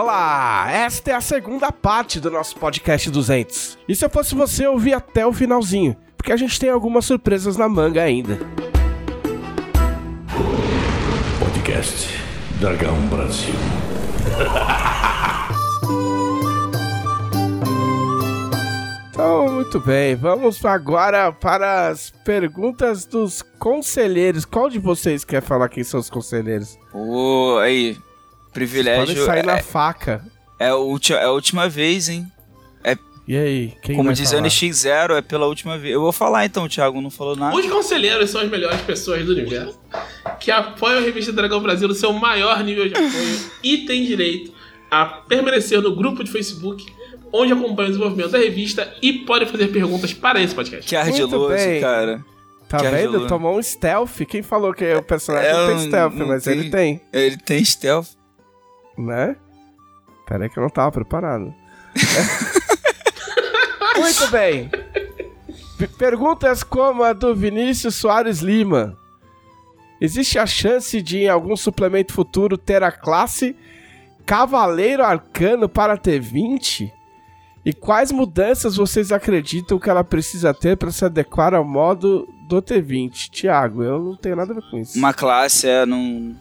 Olá! Esta é a segunda parte do nosso podcast 200. E se eu fosse você, eu ouvir até o finalzinho, porque a gente tem algumas surpresas na manga ainda. Podcast Dragão Brasil. Então, muito bem, vamos agora para as perguntas dos conselheiros. Qual de vocês quer falar quem são os conselheiros? Ô, aí, privilégio. Pode sair é, na faca. é, a ulti- é a última vez, hein? E aí, quem Como diz falar? NX0, é pela última vez. Eu vou falar então, o Thiago não falou nada. Os conselheiros são as melhores pessoas do universo que apoiam a revista Dragão Brasil no seu maior nível de apoio e têm direito a permanecer no grupo de Facebook, onde acompanham o desenvolvimento da revista e podem fazer perguntas para esse podcast. Que ardiloso, bem. cara. Tá Que vendo? ardiloso. Tomou um stealth. Quem falou que o personagem É, não tem stealth, não mas tem. ele tem, Ele tem stealth. Né? Pera aí que eu não tava preparado. Muito bem. P- Perguntas como a do Vinícius Soares Lima. Existe a chance de, em algum suplemento futuro, ter a classe Cavaleiro Arcano para T20? E quais mudanças vocês acreditam que ela precisa ter para se adequar ao modo do T20? Tiago, eu não tenho nada a ver com isso. Uma classe, é, não.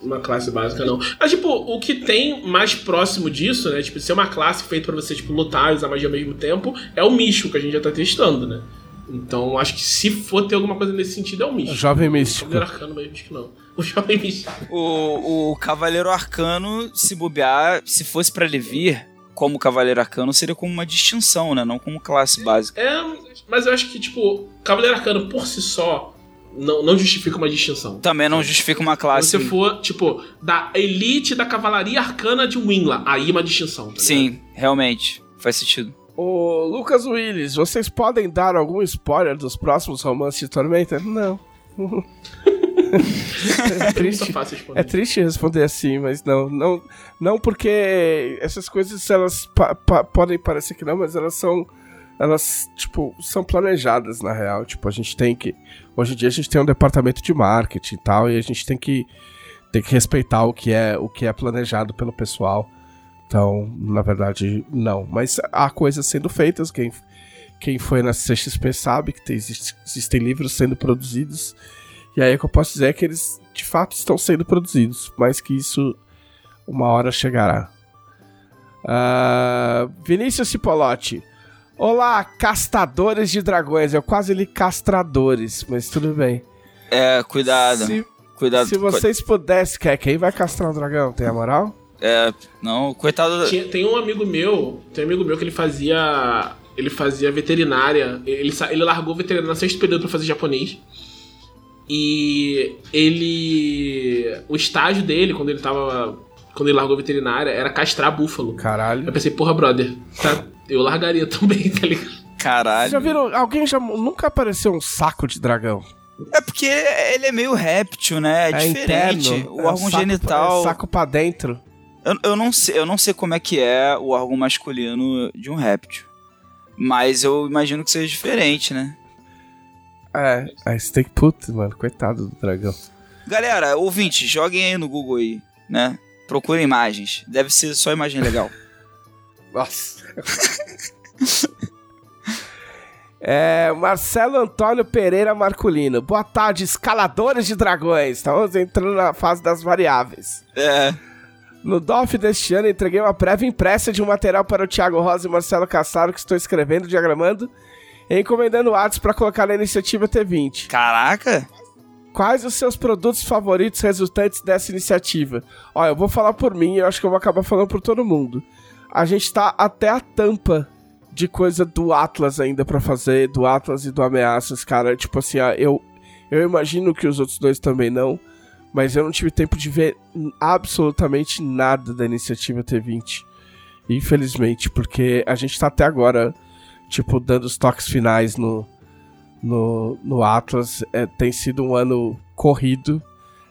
Uma classe básica, não. Mas, tipo, o que tem mais próximo disso, né? Tipo, ser uma classe feita pra você, tipo, lutar e usar magia ao mesmo tempo, é o místico que a gente já tá testando, né? Então, acho que se for ter alguma coisa nesse sentido, é o místico. Jovem O Místico. Cavaleiro Arcano mesmo, acho que não. O Jovem Místico. O, o Cavaleiro Arcano, se bobear, se fosse pra ele vir como Cavaleiro Arcano, seria como uma distinção, né? Não como classe básica. É, mas eu acho que, tipo, Cavaleiro Arcano por si só não, não justifica uma distinção. Também não justifica uma Se classe. você for, tipo, da elite da cavalaria arcana de Winla, aí é uma distinção. tá Sim, realmente. Faz sentido. Ô, Lucas Willis, vocês podem dar algum spoiler dos próximos romances de Tormenta? Não. é triste. Muito fácil responder. É triste responder assim, mas não, não, não porque essas coisas elas pa- pa- podem parecer que não, mas elas são, elas tipo são planejadas na real. Tipo a gente tem que, hoje em dia a gente tem um departamento de marketing e tal, e a gente tem que tem que respeitar o que é o que é planejado pelo pessoal. Então, na verdade, não. Mas há coisas sendo feitas. Quem, quem foi na CXP sabe que tem- existe- existem livros sendo produzidos. E aí o que eu posso dizer é que eles de fato estão sendo produzidos, mas que isso uma hora chegará. Ah, Vinícius Cipolotti. Olá, castadores de dragões. Eu quase li castradores, mas tudo bem. É, cuidado. Se, cuidado. se vocês pudessem, quer quem vai castrar um dragão? Tem a moral? É, não, coitado. Tinha- tem um amigo meu, tem um amigo meu que ele fazia. Ele fazia veterinária. Ele, ele largou veterinária no sexto período pra fazer japonês. E ele. O estágio dele, quando ele tava. Quando ele largou veterinária, era castrar búfalo. Caralho. Eu pensei, porra, brother, tá, eu largaria também, tá ligado? Caralho. Já viram? Alguém já nunca apareceu um saco de dragão? É porque ele é meio réptil, né? É, diferente. interno, o é órgão saco- genital. é saco pra dentro. Eu, eu não sei, eu não sei como é que é o órgão masculino de um réptil. Mas eu imagino que seja diferente, né? É, aí você tem que. Putz, mano, coitado do dragão. Galera, ouvintes, joguem aí no Google aí, né? Procurem imagens. Deve ser só imagem legal. Nossa. É, Marcelo Antônio Pereira Marculino. Boa tarde, escaladores de dragões. Estamos entrando na fase das variáveis. É. No DOF deste ano, entreguei uma prévia impressa de um material para o Thiago Rosa e Marcelo Cassaro, que estou escrevendo, diagramando e encomendando artes para colocar na iniciativa T20. Caraca! Quais os seus produtos favoritos resultantes dessa iniciativa? Olha, eu vou falar por mim e eu acho que eu vou acabar falando por todo mundo. A gente tá até a tampa de coisa do Atlas ainda pra fazer, do Atlas e do Ameaças, cara. Tipo assim, eu, eu imagino que os outros dois também não, mas eu não tive tempo de ver absolutamente nada da iniciativa T20. Infelizmente, porque a gente tá até agora, tipo, dando os toques finais no, no, no Atlas. É, tem sido um ano corrido.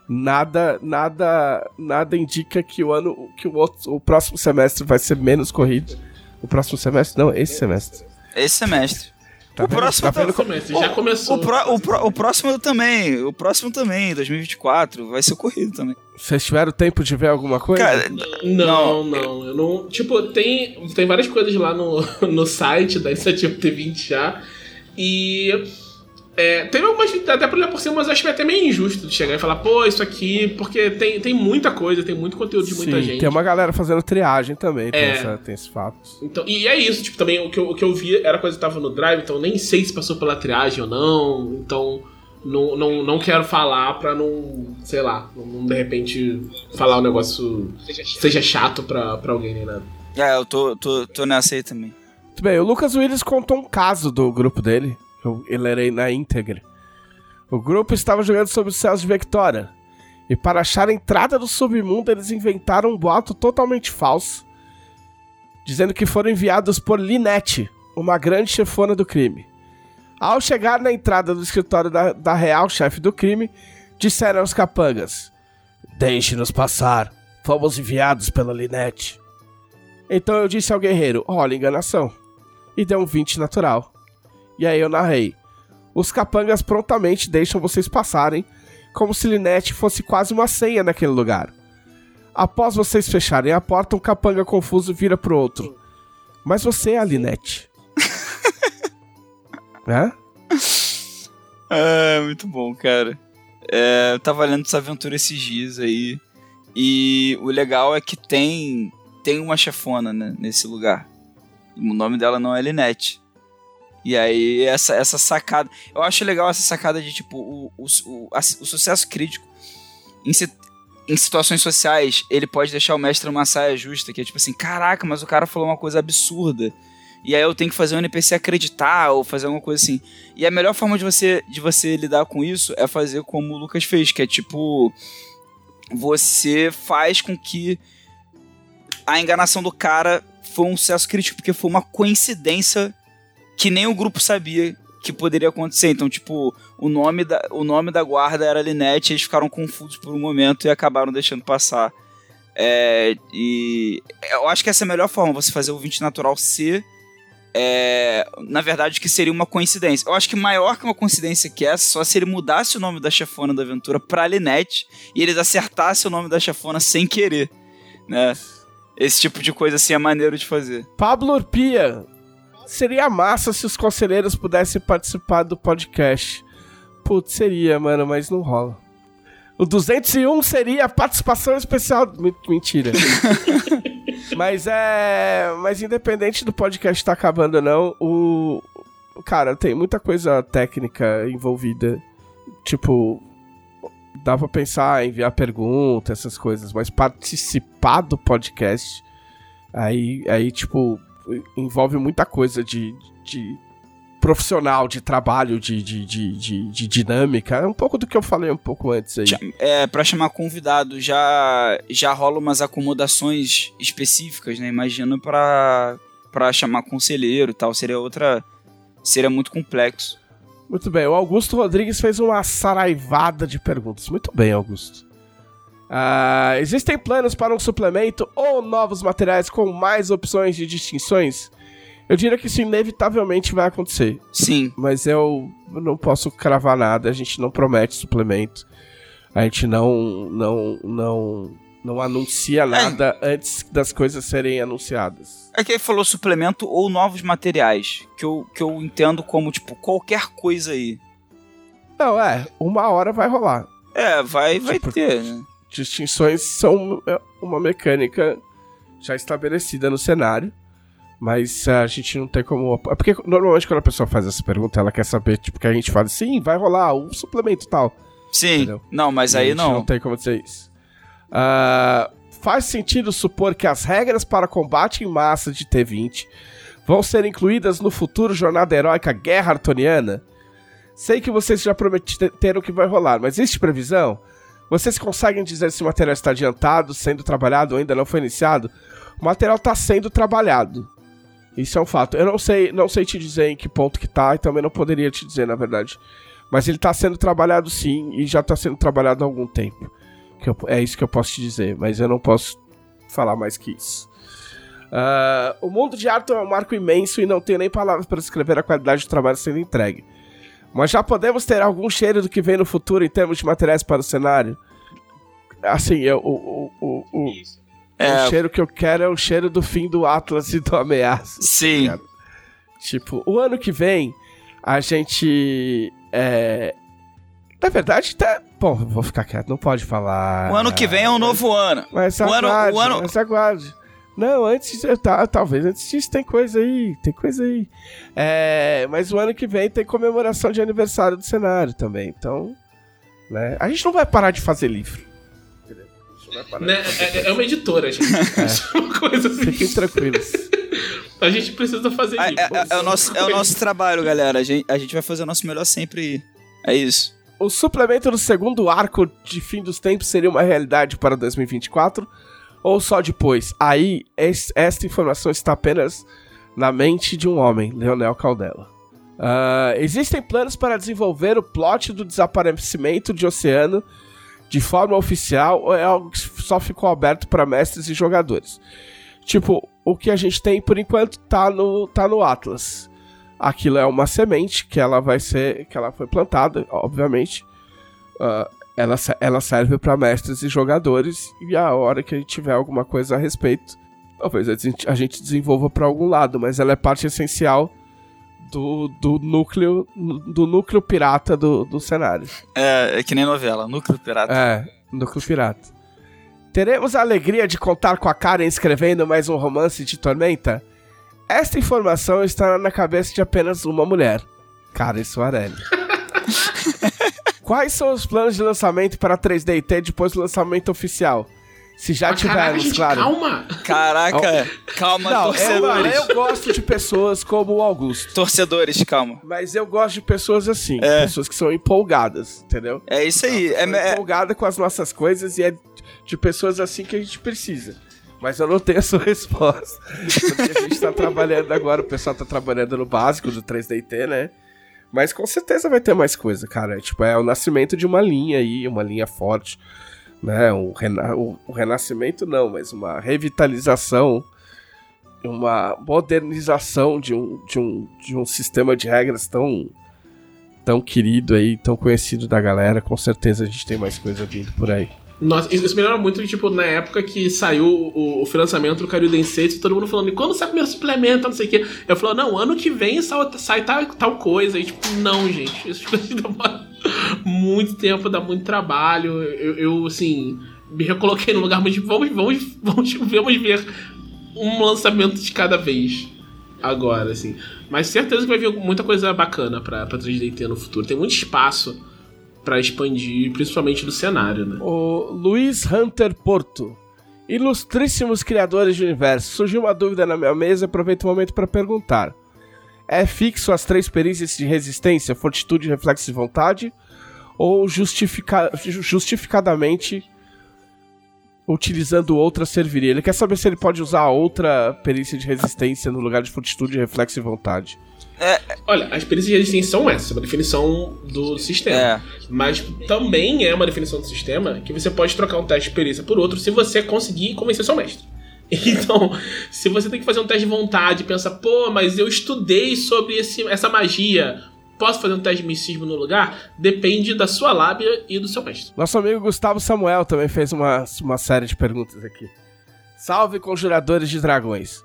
Nada, nada, nada indica que o ano, que o, outro, o próximo semestre vai ser menos corrido. O próximo semestre? Não, esse semestre. Esse semestre. Tá o vendo? próximo Tá vendo tá- Começa, já começou. O, pró- o, pró- o próximo também, o próximo também, 2024, vai ser corrido também. Vocês tiveram tempo de ver alguma coisa? Cara, Não, não, eu não. Tipo, tem, tem várias coisas lá no, no site da iniciativa T20 já. E. é, teve algumas. Até por olhar por cima, mas eu acho até meio injusto de chegar e falar, pô, isso aqui. Porque tem, tem muita coisa, tem muito conteúdo de muita Sim, gente. tem uma galera fazendo triagem também, tem, É. essa, tem esses fatos. Então, e é isso, tipo, também o que, eu, o que eu vi era coisa que tava no drive, então nem sei se passou pela triagem ou não. Então, não, não, não quero falar pra não, sei lá, não, de repente falar um negócio seja chato pra, pra alguém nem nada. é, eu tô, tô, tô nessa aí também. Muito bem, o Lucas Willis contou um caso do grupo dele, que eu lerei na íntegra. O grupo estava jogando sobre os céus de Vectora, e para achar a entrada do submundo eles inventaram um boato totalmente falso, dizendo que foram enviados por Linette, uma grande chefona do crime. Ao chegar na entrada do escritório da, da real chefe do crime, disseram aos capangas: Deixe-nos passar, fomos enviados pela Linette. Então eu disse ao guerreiro: Olha, enganação. E deu um 20 natural. E aí eu narrei: Os capangas prontamente deixam vocês passarem, como se Linette fosse quase uma senha naquele lugar. Após vocês fecharem a porta, um capanga confuso vira pro outro. Mas você é a Linette. Hã? É, muito bom, cara. É, eu tava lendo essa aventura esses dias aí. E o legal é que tem tem uma chefona né, nesse lugar. O nome dela não é Linette. E aí, essa, essa sacada. Eu acho legal essa sacada de tipo, o, o, o, a- o sucesso crítico em, si- em situações sociais, ele pode deixar o mestre numa saia justa, que é tipo assim, caraca, mas o cara falou uma coisa absurda. E aí eu tenho que fazer o NPC acreditar ou fazer alguma coisa assim. E a melhor forma de você, de você lidar com isso é fazer como o Lucas fez, que é tipo. Você faz com que a enganação do cara foi um sucesso crítico, porque foi uma coincidência que nem o grupo sabia que poderia acontecer. Então, tipo, o nome da, o nome da guarda era Linette, eles ficaram confusos por um momento e acabaram deixando passar. É, e eu acho que essa é a melhor forma, você fazer o 20 natural ser é, na verdade, que seria uma coincidência. Eu acho que maior que uma coincidência que essa, só se ele mudasse o nome da chefona da aventura pra Linette e eles acertassem o nome da chefona sem querer, né? Esse tipo de coisa assim é maneiro de fazer. Pablo Urpia. Seria massa se os conselheiros pudessem participar do podcast. Putz, seria, mano, mas não rola. O 201 seria a participação especial. Me- Mentira. mas é. Mas independente do podcast estar acabando ou não, o. Cara, tem muita coisa técnica envolvida. Tipo. Dá pra pensar em enviar pergunta, essas coisas, mas participar do podcast. Aí, aí tipo, envolve muita coisa de, de profissional, de trabalho, de, de, de, de, dinâmica. É um pouco do que eu falei um pouco antes aí. É, pra chamar convidado, já, já rola umas acomodações específicas, né? Imagino pra, pra chamar conselheiro e tal. Seria outra. Seria muito complexo. Muito bem, o Augusto Rodrigues fez uma saraivada de perguntas. Muito bem, Augusto. Ah, existem planos para um suplemento ou novos materiais com mais opções de distinções? Eu diria que isso inevitavelmente vai acontecer. Sim. mas eu não posso cravar nada, a gente não promete suplemento. A gente não não não não anuncia nada antes das coisas serem anunciadas. É que ele falou suplemento ou novos materiais. Que eu, que eu entendo como, tipo, qualquer coisa aí. Não, é, uma hora vai rolar. É, vai, vai Tipo, ter, né? Distinções são é, uma mecânica já estabelecida no cenário, mas a gente não tem como. É porque normalmente quando a pessoa faz essa pergunta, ela quer saber, tipo, que a gente fala, sim, vai rolar um suplemento tal. Sim. Entendeu? Não, mas E a aí gente não. Não tem como dizer isso. Ah, faz sentido supor que as regras para combate em massa de T20 vão ser incluídas no futuro Jornada Heróica Guerra Artoniana? Sei que vocês já prometeram que vai rolar, mas existe previsão? Vocês conseguem dizer se o material está adiantado, sendo trabalhado ou ainda não foi iniciado? O material está sendo trabalhado. Isso é um fato. Eu não sei, não sei te dizer em que ponto que tá e também não poderia te dizer, na verdade. Mas ele está sendo trabalhado sim e já está sendo trabalhado há algum tempo. Eu- é isso que eu posso te dizer, mas eu não posso falar mais que isso. Uh, o mundo de Arthur é um marco imenso e não tenho nem palavras para descrever a qualidade do trabalho sendo entregue. Mas já podemos ter algum cheiro do que vem no futuro em termos de materiais para o cenário? Assim, eu, o, o, o, É, o cheiro que eu quero é o cheiro do fim do Atlas e do Ameaça. sim. Tipo, o ano que vem, a gente. É... Na verdade, tá. Bom, vou ficar quieto, não pode falar. O ano que vem é um novo ano. Mas o ano- aguarde, o ano- mas aguarde. Não, antes disso, tá, talvez antes disso tem coisa aí, tem coisa aí. É, mas o ano que vem tem comemoração de aniversário do cenário também, então, né? A gente não vai parar de fazer livro. Entendeu? A gente não vai parar Né? de fazer É, é uma editora, gente. Isso é uma coisa assim. Fiquem tranquilos. A gente precisa fazer É, isso. é- é o nosso, é o nosso trabalho, galera. A gente, a gente vai fazer o nosso melhor sempre. É isso. O suplemento do segundo arco de fim dos tempos seria uma realidade para 2024 ou só depois? Aí, es- esta informação está apenas na mente de um homem, Leonel Caldela. Ah, existem planos para desenvolver o plot do desaparecimento de Oceano de forma oficial ou é algo que só ficou aberto para mestres e jogadores? Tipo, o que a gente tem por enquanto tá no, tá no Atlas. Aquilo é uma semente que ela vai ser. que ela foi plantada, obviamente. Ah, ela, ela serve para mestres e jogadores. E a hora que a gente tiver alguma coisa a respeito, talvez a gente, a gente desenvolva para algum lado, mas ela é parte essencial do, do núcleo do núcleo pirata do, do cenário. É, é que nem novela, Núcleo Pirata. É, núcleo pirata. Teremos a alegria de contar com a Karen escrevendo mais um romance de Tormenta? Esta informação está na cabeça de apenas uma mulher, Karen Soarelli. Quais são os planos de lançamento para 3DT depois do lançamento oficial? Se já Ah, caraca, tivermos, gente, claro. calma. Caraca, calma, Não, eu, torcedores. eu gosto de pessoas como o Augusto. Torcedores, calma. Mas eu gosto de pessoas assim, É. pessoas que são empolgadas, entendeu? É isso aí. É, é- empolgada com as nossas coisas e é de pessoas assim que a gente precisa. Mas eu não tenho a sua resposta. Porque a gente tá trabalhando agora, o pessoal tá trabalhando no básico do 3DT, né? Mas com certeza vai ter mais coisa, cara. Tipo, é o nascimento de uma linha aí, uma linha forte, né? O, rena o, o renascimento não, mas uma revitalização, uma modernização de um, de um, de um sistema de regras tão tão querido aí, tão conhecido da galera. Com certeza a gente tem mais coisa vindo por aí. Nossa, isso, isso me lembra muito, tipo, na época que saiu o, o financiamento do Karyu Densetsu, todo mundo falando, quando sai o primeiro suplemento, não sei o quê. Eu falo, não, ano que vem sai, sai tal, tal coisa. E tipo, não, gente, isso demora muito tempo, dá muito trabalho. Eu, eu, assim, me recoloquei no lugar, mas vamos, vamos, vamos, vamos ver um lançamento de cada vez agora, assim. Mas certeza que vai vir muita coisa bacana pra, pra 3DT no futuro. Tem muito espaço pra expandir, principalmente do cenário, né? O Luiz Hunter Porto. Ilustríssimos criadores de universo. Surgiu uma dúvida na minha mesa, aproveito o momento para perguntar. É fixo as três perícias de resistência, fortitude, reflexo e vontade? Ou justifica- ju- justificadamente utilizando outra serviria? Ele quer saber se ele pode usar outra perícia de resistência no lugar de fortitude, reflexo e vontade. Olha, as perícias de resistência são essas, é uma definição do sistema. É. Mas também é uma definição do sistema que você pode trocar um teste de perícia por outro se você conseguir convencer seu mestre. Então, se você tem que fazer um teste de vontade e pensa, pô, mas eu estudei sobre esse, essa magia, posso fazer um teste de misticismo no lugar? Depende da sua lábia e do seu mestre. Nosso amigo Gustavo Samuel também fez uma, uma série de perguntas aqui. Salve, conjuradores de dragões.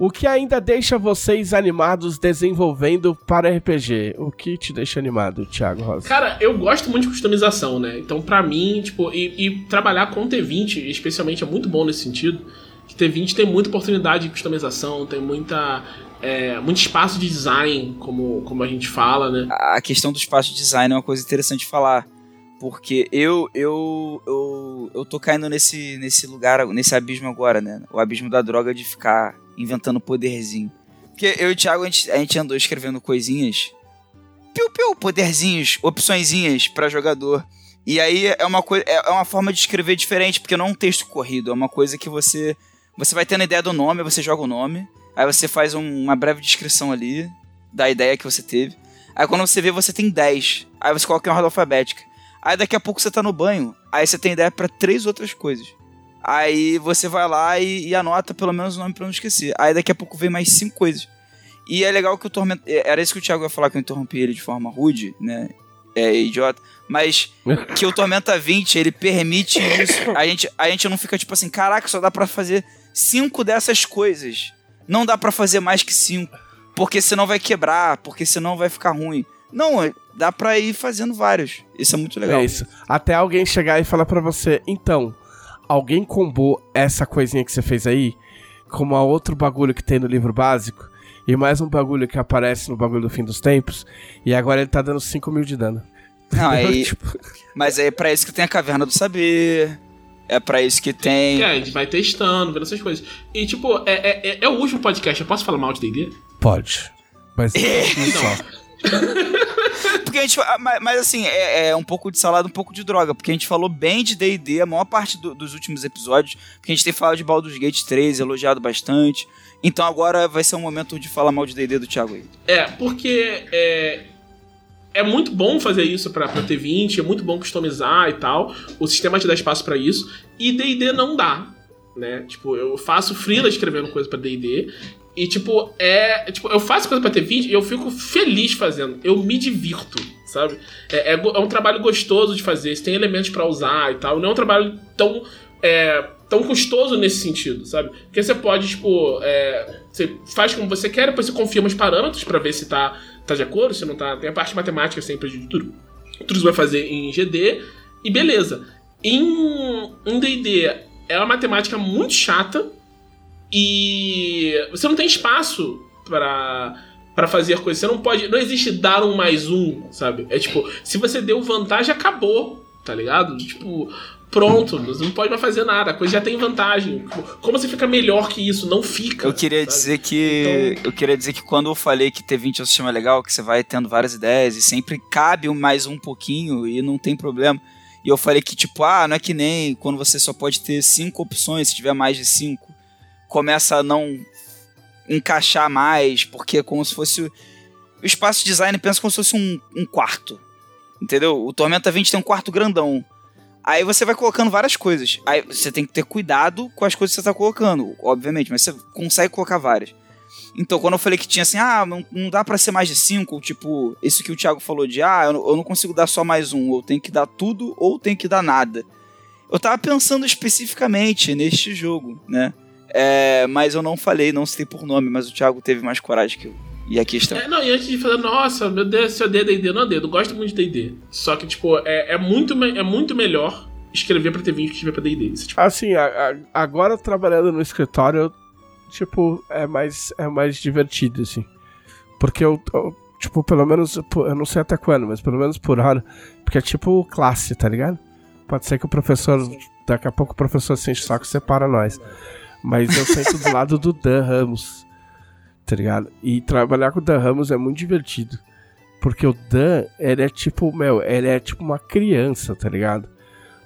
O que ainda deixa vocês animados desenvolvendo para RPG? O que te deixa animado, Thiago Rosa? Cara, eu gosto muito de customização, né? Então, pra mim, tipo, e, e trabalhar com T20, especialmente, é muito bom nesse sentido. Que T20 tem muita oportunidade de customização, tem muita. é, muito espaço de design, como, como a gente fala, né? a questão do espaço de design é uma coisa interessante de falar. Porque eu, eu, eu, eu tô caindo nesse, nesse lugar, nesse abismo agora, né? O abismo da droga de ficar inventando poderzinho. Porque eu e o Thiago, a gente, a gente andou escrevendo coisinhas. Piu, piu, poderzinhos, opçõezinhas pra jogador. E aí é uma, coisa, é uma forma de escrever diferente, porque não é um texto corrido, é uma coisa que você. Você vai tendo ideia do nome, você joga o nome, aí você faz um- uma breve descrição ali da ideia que você teve. Aí quando você vê, você tem 10. Aí você coloca em ordem alfabética. Aí daqui a pouco você tá no banho, aí você tem ideia pra três outras coisas. Aí você vai lá e, e, anota pelo menos o nome pra não esquecer. Aí daqui a pouco vem mais cinco coisas. E é legal que o Tormenta. É, era isso que o Thiago ia falar que eu interrompi ele de forma rude, né? É idiota. Mas que o Tormenta 20, ele permite isso. A gente, a gente não fica tipo assim, caraca, só dá para fazer cinco dessas coisas. Não dá para fazer mais que cinco. Porque senão vai quebrar, porque senão vai ficar ruim. Não, dá pra ir fazendo vários. Isso é muito legal. É isso. Até alguém chegar e falar para você, então, alguém combou essa coisinha que você fez aí com uma outro bagulho que tem no livro básico e mais um bagulho que aparece no bagulho do fim dos tempos e agora ele tá dando 5 mil de dano. Não, aí, tipo... Mas é pra isso que tem a Caverna do Saber. É pra isso que tem. É, a gente vai testando, vendo essas coisas. E, tipo, é, é, é, é o último podcast. Eu posso falar mal de DD? Pode. Mas é. porque a gente. Ah, mas, assim, é, é, um pouco de salada, um pouco de droga. Porque a gente falou bem de DD a maior parte do, dos últimos episódios. Porque a gente tem falado de Baldur's Gate 3, elogiado bastante. Então agora vai ser um momento de falar mal de DD do Thiago aí. É, porque. É, é muito bom fazer isso pra, pra T20, é muito bom customizar e tal. O sistema te dá espaço para isso. E DD não dá. Né? Tipo, eu faço freela escrevendo coisa para D&D e, tipo, é. Tipo, eu faço coisa pra ter vídeo e eu fico feliz fazendo. Eu me divirto, sabe? É, é, é um trabalho gostoso de fazer, você tem elementos para usar e tal. Não é um trabalho tão. É, tão custoso nesse sentido, sabe? Porque você pode, tipo. É, você faz como você quer, depois você confirma os parâmetros para ver se tá, tá de acordo, se não tá. Tem a parte matemática sempre de tudo. Tudo você vai fazer em GD e beleza. Em DD é uma matemática muito chata e você não tem espaço para para fazer coisas. Você não pode. Não existe dar um mais um, sabe? É tipo, se você deu vantagem, acabou, tá ligado? Tipo, pronto, você não pode mais fazer nada, a coisa já tem vantagem. Como você fica melhor que isso? Não fica. Eu queria sabe? dizer que. Então... Eu queria dizer que quando eu falei que T20 é um sistema legal, que você vai tendo várias ideias e sempre cabe mais um pouquinho e não tem problema. E eu falei que, tipo, ah, não é que nem quando você só pode ter cinco opções, se tiver mais de cinco começa a não encaixar mais, porque é como se fosse. O espaço design pensa como se fosse um, um quarto. Entendeu? O Tormenta 20 tem um quarto grandão. Aí você vai colocando várias coisas. Aí você tem que ter cuidado com as coisas que você está colocando, obviamente, mas você consegue colocar várias. Então, quando eu falei que tinha assim, ah, não, não dá para ser mais de cinco, tipo, isso que o Thiago falou de, ah, eu eu não consigo dar só mais um, ou tenho que dar tudo, ou tenho que dar nada. Eu tava pensando especificamente neste jogo, né? É, mas eu não falei, não citei por nome, mas o Thiago teve mais coragem que eu. E aqui está. É, não, e antes de falar, nossa, meu Deus, se eu D, D&D, não D, eu gosto muito de D&D. Só que, tipo, é, é, muito, é muito melhor escrever pra T20 que escrever pra D&D. Tipo... Assim, a, a, agora trabalhando no escritório, tipo, é mais, é mais divertido, assim. Porque eu, eu tipo, pelo menos, eu não sei até quando, mas pelo menos por hora, porque é tipo classe, tá ligado? Pode ser que o professor, daqui a pouco o professor sente saco e separa nós. Mas eu sento do lado do Dan Ramos, tá ligado? E trabalhar com o Dan Ramos é muito divertido. Porque o Dan, ele é tipo, meu, ele é tipo uma criança, tá ligado?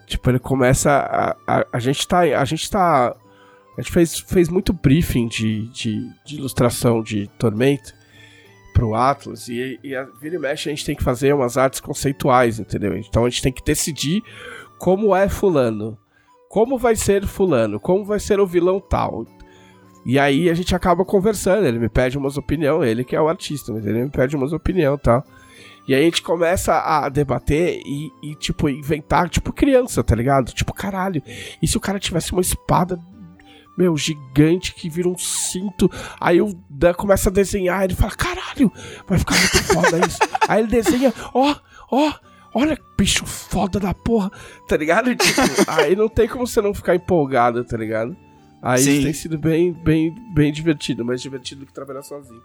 Tipo, ele começa. A, a, a gente tá. A gente tá. A gente fez, fez muito briefing de, de, de ilustração de Tormento pro Atlas e, e a vira e mexe a gente tem que fazer umas artes conceituais, entendeu? Então a gente tem que decidir como é fulano como vai ser fulano, como vai ser o vilão tal. E aí a gente acaba conversando, ele me pede umas opiniões, ele que é o artista, mas ele me pede umas opiniões tal. E aí a gente começa a debater e, e, tipo, inventar, tipo, criança, tá ligado? Tipo, caralho, e se o cara tivesse uma espada, meu, gigante que vira um cinto? Aí o Dan começa a desenhar, ele fala, caralho, vai ficar muito foda isso. aí ele desenha, ó, ó, olha, bicho foda da porra, tá ligado? Tipo, aí não tem como você não ficar empolgado, tá ligado? Aí Sim. tem sido bem, bem, bem divertido, mais divertido do que trabalhar sozinho.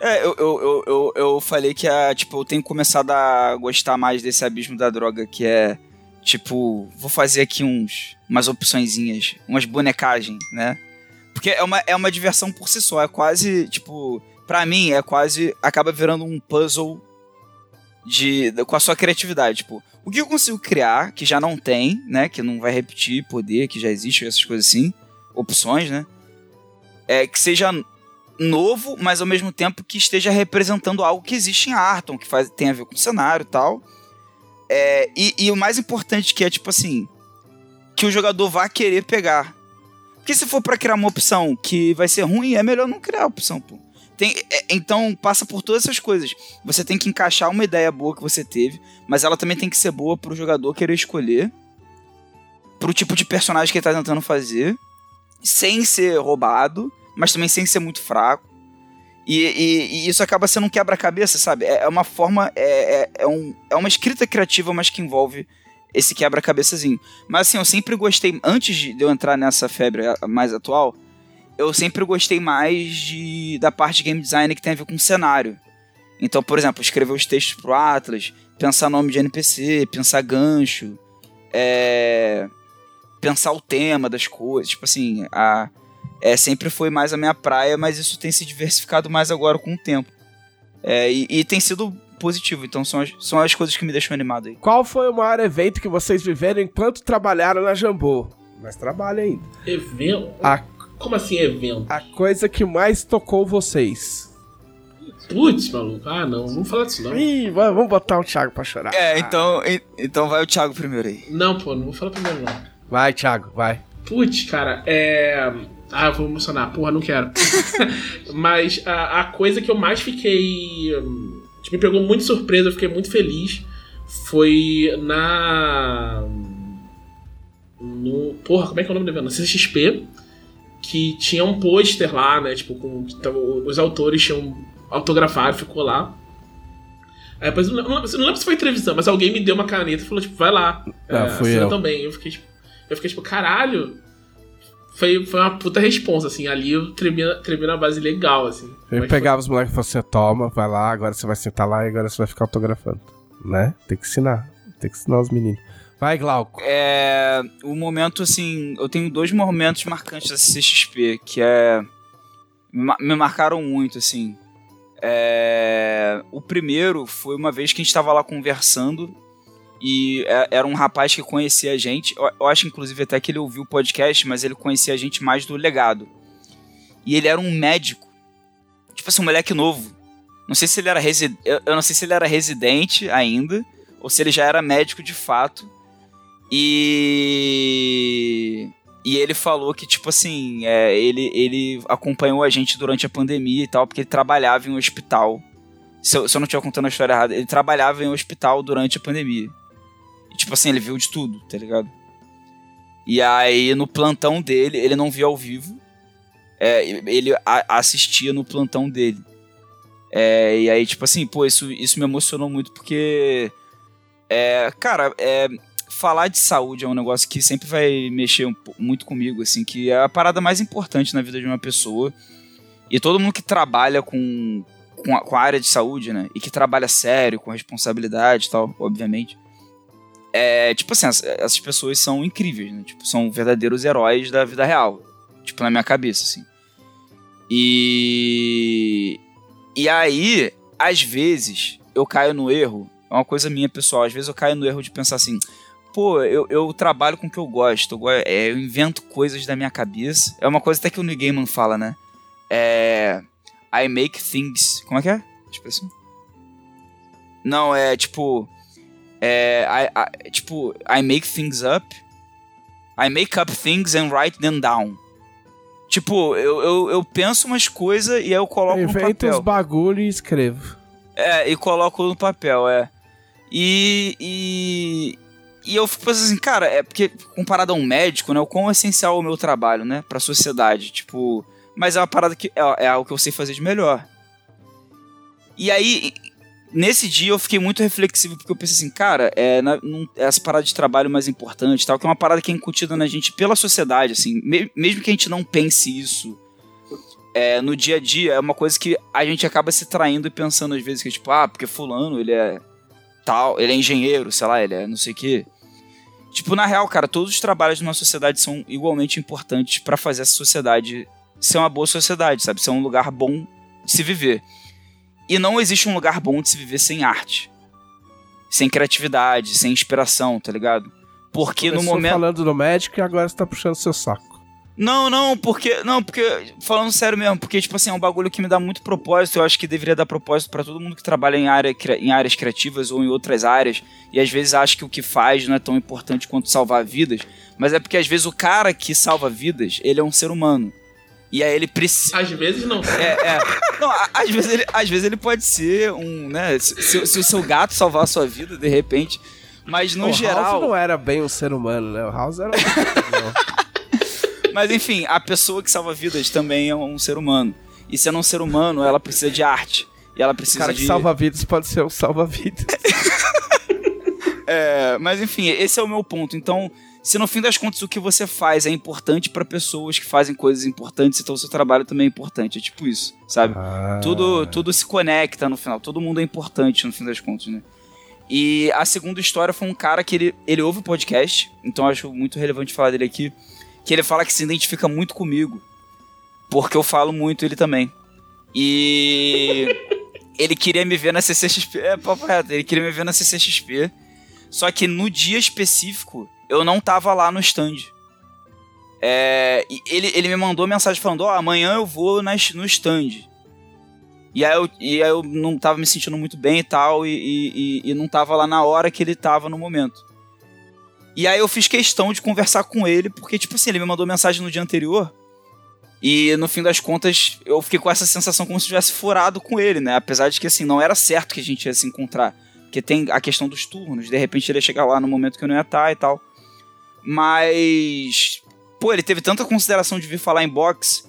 É, eu, eu, eu, eu, falei que a, tipo, eu tenho começado a gostar mais desse abismo da droga, que é, tipo, vou fazer aqui uns, umas opçõezinhas, umas bonecagens, né? Porque é uma, é uma diversão por si só, é quase, tipo, pra mim, é quase, acaba virando um puzzle de, com a sua criatividade. Tipo, o que eu consigo criar, que já não tem, né? Que não vai repetir poder, que já existe, essas coisas assim. Opções, né? É, que seja novo, mas ao mesmo tempo que esteja representando algo que existe em Arton, que faz, tem a ver com o cenário tal. É, e, e o mais importante que é, tipo assim, que o jogador vai querer pegar. Porque se for para criar uma opção que vai ser ruim, é melhor não criar a opção, pô. Tem, é, então passa por todas essas coisas. Você tem que encaixar uma ideia boa que você teve, mas ela também tem que ser boa pro jogador querer escolher, pro tipo de personagem que ele tá tentando fazer, sem ser roubado, mas também sem ser muito fraco. E, e, e isso acaba sendo um quebra-cabeça, sabe? É, é uma forma. É, é, é, um, é uma escrita criativa, mas que envolve esse quebra-cabeçazinho. Mas assim, eu sempre gostei, antes de eu entrar nessa febre mais atual, eu sempre gostei mais de, da parte de game design que tem a ver com cenário. Então, por exemplo, escrever os textos pro Atlas, pensar nome de NPC, pensar gancho, é, pensar o tema das coisas. Tipo assim, a, é, sempre foi mais a minha praia, mas isso tem se diversificado mais agora com o tempo. É, e, e, tem sido positivo, então são as, são as coisas que me deixam animado aí. Qual foi o maior evento que vocês viveram enquanto trabalharam na Jambô? Mas trabalha ainda. Evento? A, Como assim evento? A coisa que mais tocou vocês. Putz, maluco. Ah, não, vamos falar disso não. Ih, vamos botar o Thiago pra chorar. É, então, então vai o Thiago primeiro aí. Não, pô, não vou falar primeiro não. Vai, Thiago, vai. Putz, cara, é. Ah, eu vou emocionar. Porra, não quero. Mas a, a, coisa que eu mais fiquei. Hum, me pegou muito surpresa, eu fiquei muito feliz. Foi na. No, porra, como é que é o nome do evento? Na CXP. Que tinha um pôster lá, né? Tipo, com, os autores tinham autografado, ficou lá. Aí depois, não, não, não lembro se foi entrevista, mas alguém me deu uma caneta e falou, tipo, vai lá. Ah, é, fui eu. também. Eu fiquei, tipo, eu fiquei, tipo, caralho foi, foi uma puta responsa, assim. Ali eu tremi, tremi na base legal, assim. Eu pegava foi? os moleques e falava assim, toma, vai lá, agora você vai sentar lá e agora você vai ficar autografando. Né? Tem que ensinar. Tem que ensinar os meninos. Vai, Glauco. É. O momento, assim. Eu tenho dois momentos marcantes da CXP, que é. Me marcaram muito, assim. É, o primeiro foi uma vez que a gente estava lá conversando e é, era um rapaz que conhecia a gente. Eu acho, inclusive, até que ele ouviu o podcast, mas ele conhecia a gente mais do legado. E ele era um médico. Tipo assim, um moleque novo. Não sei se ele era resi... Eu não sei se ele era residente ainda, ou se ele já era médico de fato. E. E ele falou que, tipo assim, é, ele, ele acompanhou a gente durante a pandemia e tal, porque ele trabalhava em um hospital. Se eu, se eu não estiver contando a história errada, ele trabalhava em um hospital durante a pandemia. E, tipo assim, ele viu de tudo, tá ligado? E aí, no plantão dele, ele não via ao vivo. É, ele a, assistia no plantão dele. É, e aí, tipo assim, pô, isso, isso me emocionou muito porque. É, cara, é, falar de saúde é um negócio que sempre vai mexer um, muito comigo, assim, que é a parada mais importante na vida de uma pessoa. E todo mundo que trabalha com, com a, com a área de saúde, né? E que trabalha sério, com responsabilidade e tal, obviamente é, tipo assim, essas pessoas são incríveis, né? Tipo, são verdadeiros heróis da vida real. Tipo, na minha cabeça, assim. E. E aí, às vezes, eu caio no erro. É uma coisa minha pessoal. Às vezes eu caio no erro de pensar assim. Pô, eu, eu trabalho com o que eu gosto. Eu, é, eu invento coisas da minha cabeça. É uma coisa até que o New Gaiman fala, né? É. I make things. Como é que é? Expressão? Não, é tipo. É, I, I, tipo, I make things up. I make up things and write them down. Tipo, eu, eu, eu penso umas coisas e aí eu coloco eu no papel. Invento os bagulho e escrevo. É, e coloco no papel, é. E, e, e eu fico pensando assim, cara, é porque comparado a um médico, né, o quão essencial é o meu trabalho, né, pra sociedade, tipo... Mas é uma parada que é, é algo que eu sei fazer de melhor. E aí, nesse dia eu fiquei muito reflexivo, porque eu pensei assim, cara, é, na, num, essa parada de trabalho mais importante tal, que é uma parada que é incutida na gente pela sociedade, assim, me, mesmo que a gente não pense isso é, no dia a dia, é uma coisa que a gente acaba se traindo e pensando às vezes que, tipo, ah, porque fulano, ele é tal, ele é engenheiro, sei lá, ele é não sei o quê. Tipo, na real, cara, todos os trabalhos de uma sociedade são igualmente importantes para fazer essa sociedade ser uma boa sociedade, sabe? Ser um lugar bom de se viver. E não existe um lugar bom de se viver sem arte. Sem criatividade, sem inspiração, tá ligado? Porque Começou no momento. falando do médico e agora você tá puxando seu saco. Não, não, porque. Não, porque. Falando sério mesmo, porque, tipo assim, é um bagulho que me dá muito propósito. Eu acho que deveria dar propósito para todo mundo que trabalha em, área, em áreas criativas ou em outras áreas. E às vezes acha que o que faz não é tão importante quanto salvar vidas. Mas é porque às vezes o cara que salva vidas, ele é um ser humano. E aí ele precisa. Às vezes não. É, é. Não, às vezes ele, às vezes ele pode ser um, né? Se, se o seu gato salvar a sua vida, de repente. Mas no o geral. House não era bem um ser humano, né? O House era. Mas enfim, a pessoa que salva vidas também é um ser humano. E sendo um ser humano, ela precisa de arte. E ela precisa o cara de. que salva vidas pode ser um salva-vidas. é, mas enfim, esse é o meu ponto. Então, se no fim das contas o que você faz é importante para pessoas que fazem coisas importantes, então o seu trabalho também é importante. É tipo isso, sabe? Ah. Tudo, tudo se conecta no final. Todo mundo é importante no fim das contas, né? E a segunda história foi um cara que ele, ele ouve o podcast, então acho muito relevante falar dele aqui que ele fala que se identifica muito comigo. Porque eu falo muito ele também. E ele queria me ver na CCXP. É, papo reto, ele queria me ver na CCXP. Só que no dia específico, eu não tava lá no stand. É, ele, ele me mandou mensagem falando: Ó, oh, amanhã eu vou nas, no stand. E aí, eu, e aí eu não tava me sentindo muito bem e tal, e, e, e não tava lá na hora que ele tava no momento. E aí eu fiz questão de conversar com ele, porque, tipo assim, ele me mandou mensagem no dia anterior. E no fim das contas, eu fiquei com essa sensação como se tivesse furado com ele, né? Apesar de que, assim, não era certo que a gente ia se encontrar. Porque tem a questão dos turnos, de repente ele ia chegar lá no momento que eu não ia estar e tal. Mas. Pô, ele teve tanta consideração de vir falar em boxe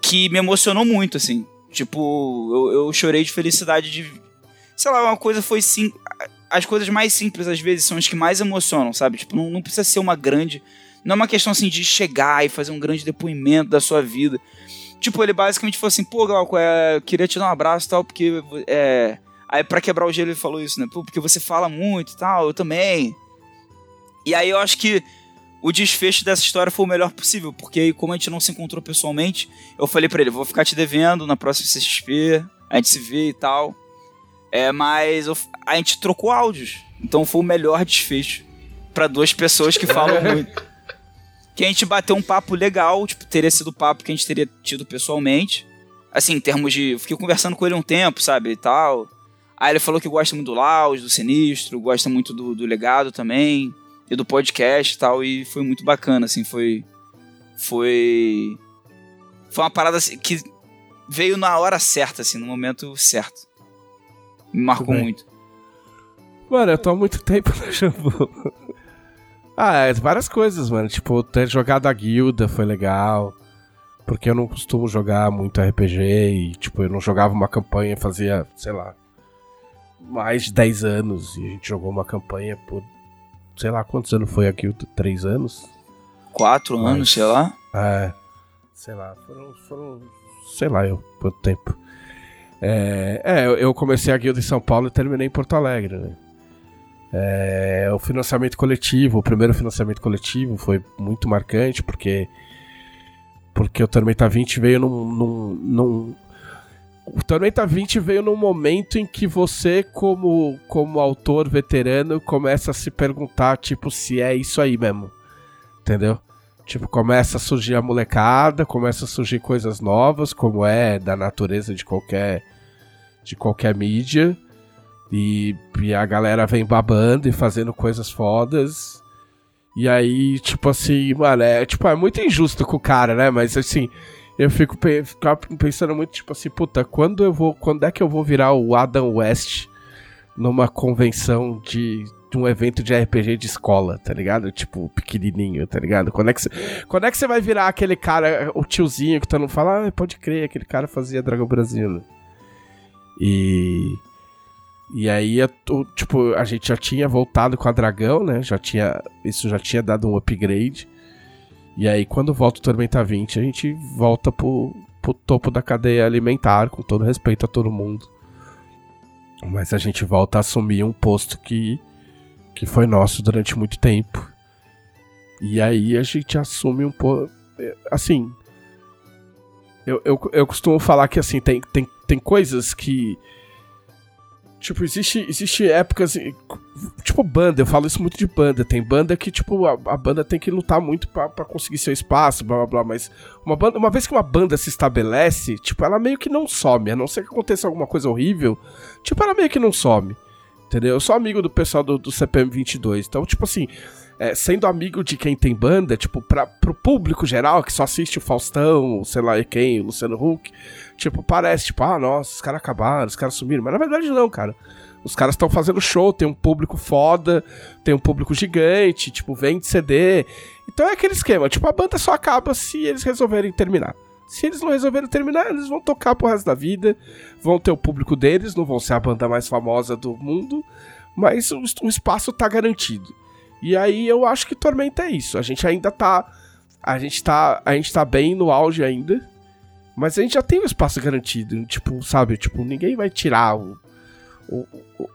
que me emocionou muito, assim. Tipo, eu, eu chorei de felicidade de. Sei lá, uma coisa foi sim as coisas mais simples, às vezes, são as que mais emocionam, sabe? Tipo, não, não precisa ser uma grande. Não é uma questão assim de chegar e fazer um grande depoimento da sua vida. Tipo, ele basicamente falou assim: pô, Glauco, é, queria te dar um abraço e tal, porque. É... Aí, pra quebrar o gelo, ele falou isso, né? Pô, porque você fala muito e tal, eu também. E aí eu acho que o desfecho dessa história foi o melhor possível, porque aí, como a gente não se encontrou pessoalmente, eu falei para ele: vou ficar te devendo na próxima CXP, a gente se vê e tal. É, mas eu, a gente trocou áudios. Então foi o melhor desfecho para duas pessoas que falam muito. Que a gente bateu um papo legal, tipo, teria sido o papo que a gente teria tido pessoalmente. Assim, em termos de. Fiquei conversando com ele um tempo, sabe? E tal. Aí ele falou que gosta muito do Laos, do Sinistro, gosta muito do, do legado também. E do podcast e tal. E foi muito bacana, assim, foi. Foi. Foi uma parada assim, que veio na hora certa, assim, no momento certo. Me marcou muito. Mano, eu tô há muito tempo no Jambu. ah, é, várias coisas, mano. Tipo, ter jogado a guilda foi legal. Porque eu não costumo jogar muito RPG e, tipo, eu não jogava uma campanha fazia, sei lá, mais de 10 anos. E a gente jogou uma campanha por, sei lá, quantos anos foi a guilda? 3 anos? 4 anos, sei lá. É, sei lá, foram, foram sei lá, eu, quanto tempo. É, é, eu comecei a guilda em São Paulo e terminei em Porto Alegre, né? É, o financiamento coletivo, o primeiro financiamento coletivo foi muito marcante porque porque o Tormenta 20 veio num, num, num o Tormenta 20 veio num momento em que você, como, como autor veterano, começa a se perguntar, tipo, se é isso aí mesmo. Entendeu? Tipo, começa a surgir a molecada, começa a surgir coisas novas, como é da natureza de qualquer de qualquer mídia. E, e a galera vem babando e fazendo coisas fodas. E aí, tipo assim, mano, é, tipo, é muito injusto com o cara, né? Mas assim, eu fico pe pensando muito, tipo assim, puta, quando eu vou. Quando é que eu vou virar o Adam West numa convenção de, de um evento de RPG de escola, tá ligado? Tipo, pequenininho, tá ligado? Quando é que você, quando é que você vai virar aquele cara, o tiozinho que tá não fala, ah, pode crer, aquele cara fazia Dragão Brasil. E. E aí, tipo, a gente já tinha voltado com a Dragão, né? Já tinha. Isso já tinha dado um upgrade. E aí, quando volta o Tormenta 20, a gente volta pro, pro topo da cadeia alimentar, com todo respeito a todo mundo. Mas a gente volta a assumir um posto que, que foi nosso durante muito tempo. E aí a gente assume um pouco. Assim. Eu, eu, eu costumo falar que assim, tem, tem, tem coisas que. Tipo, existe, existe épocas. Tipo, banda, eu falo isso muito de banda. Tem banda que, tipo, a, a banda tem que lutar muito pra conseguir seu espaço, blá blá blá. Mas uma, banda, uma vez que uma banda se estabelece, tipo, ela meio que não some. A não ser que aconteça alguma coisa horrível, tipo, ela meio que não some. Entendeu? Eu sou amigo do pessoal do, do CPM 22. Então, tipo assim, é, sendo amigo de quem tem banda, tipo, pra, pro público geral que só assiste o Faustão, sei lá quem, o Luciano Huck, tipo, parece, tipo, ah, nossa, os caras acabaram, os caras sumiram. Mas na verdade não, cara. Os caras estão fazendo show, tem um público foda, tem um público gigante, tipo, vende CD. Então é aquele esquema, tipo, a banda só acaba se eles resolverem terminar. Se eles não resolverem terminar, eles vão tocar pro resto da vida, vão ter o público deles, não vão ser a banda mais famosa do mundo, mas o, o espaço tá garantido. E aí eu acho que Tormenta é isso. A gente ainda tá. A gente tá. A gente tá bem no auge ainda. Mas a gente já tem o espaço garantido. Tipo, sabe? Tipo, ninguém vai tirar o. O,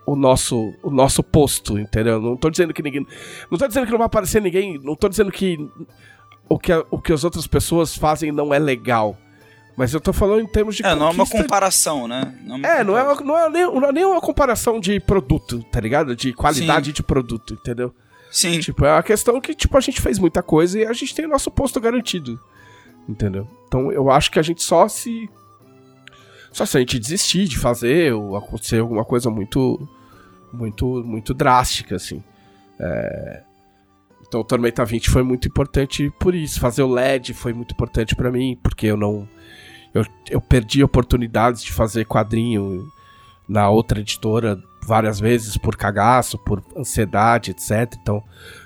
o, nosso, o nosso posto, entendeu? Não tô dizendo que ninguém. Não tô dizendo que não vai aparecer ninguém. Não tô dizendo que o que, a, o que as outras pessoas fazem não é legal. Mas eu tô falando em termos de. É, não é uma comparação, né? Não é, é não, é uma, não, é nem, não é nem uma comparação de produto, tá ligado? De qualidade Sim. de produto, entendeu? Sim. Tipo, é uma questão que, tipo, a gente fez muita coisa e a gente tem o nosso posto garantido. Entendeu? Então eu acho que a gente só se. Só se a gente desistir de fazer ou acontecer alguma coisa muito. Muito, muito drástica, assim. É... Então o Tormenta 20 foi muito importante por isso. Fazer o LED foi muito importante para mim, porque eu não. Eu, eu perdi oportunidades de fazer quadrinho na outra editora várias vezes por cagaço, por ansiedade, etc. Então,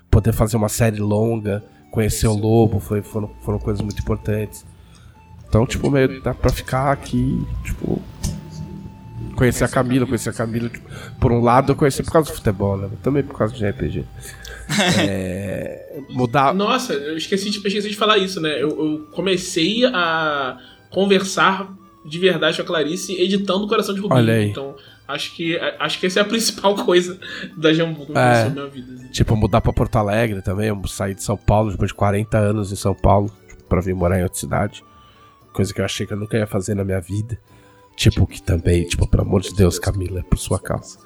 poder fazer uma série longa, conhecer o Lobo, foi, foram, foram coisas muito importantes. Então, tipo, meio, dá pra ficar aqui, tipo. Conhecer a Camila, conhecer a Camila. Tipo, por um lado, eu conheci por causa do futebol, né? Também por causa de RPG. é, mudar. Nossa, eu esqueci de, esqueci de falar isso, né? Eu, eu comecei a conversar de verdade com a Clarice editando o Coração de Rubinho. Olha aí. Então, Acho que, acho que essa é a principal coisa da Jambu que é, na minha vida. Assim. Tipo, mudar pra Porto Alegre também, eu sair de São Paulo depois de 40 anos em São Paulo tipo, pra vir morar em outra cidade. Coisa que eu achei que eu nunca ia fazer na minha vida. Tipo, que também, tipo, pelo amor de Deus, Camila, é por sua causa.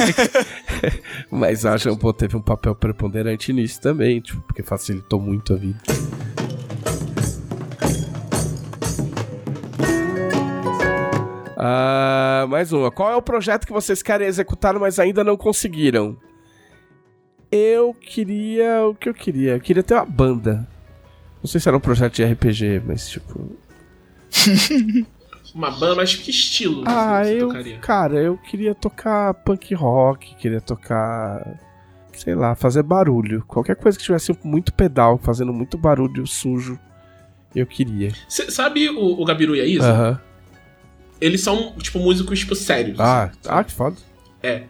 Mas a Jambô teve um papel preponderante nisso também, tipo, porque facilitou muito a vida. Uh, mais uma. Qual é o projeto que vocês querem executar, mas ainda não conseguiram? Eu queria. O que eu queria? Eu queria ter uma banda. Não sei se era um projeto de RPG, mas tipo. uma banda, mas que estilo ah, você eu, tocaria? Cara, eu queria tocar punk rock, queria tocar. Sei lá, fazer barulho. Qualquer coisa que tivesse muito pedal, fazendo muito barulho sujo, eu queria. Cê sabe o, o Gabiru e a Isa? Aham. Eles são, tipo, músicos, tipo, sérios. Ah, assim, ah que foda. É.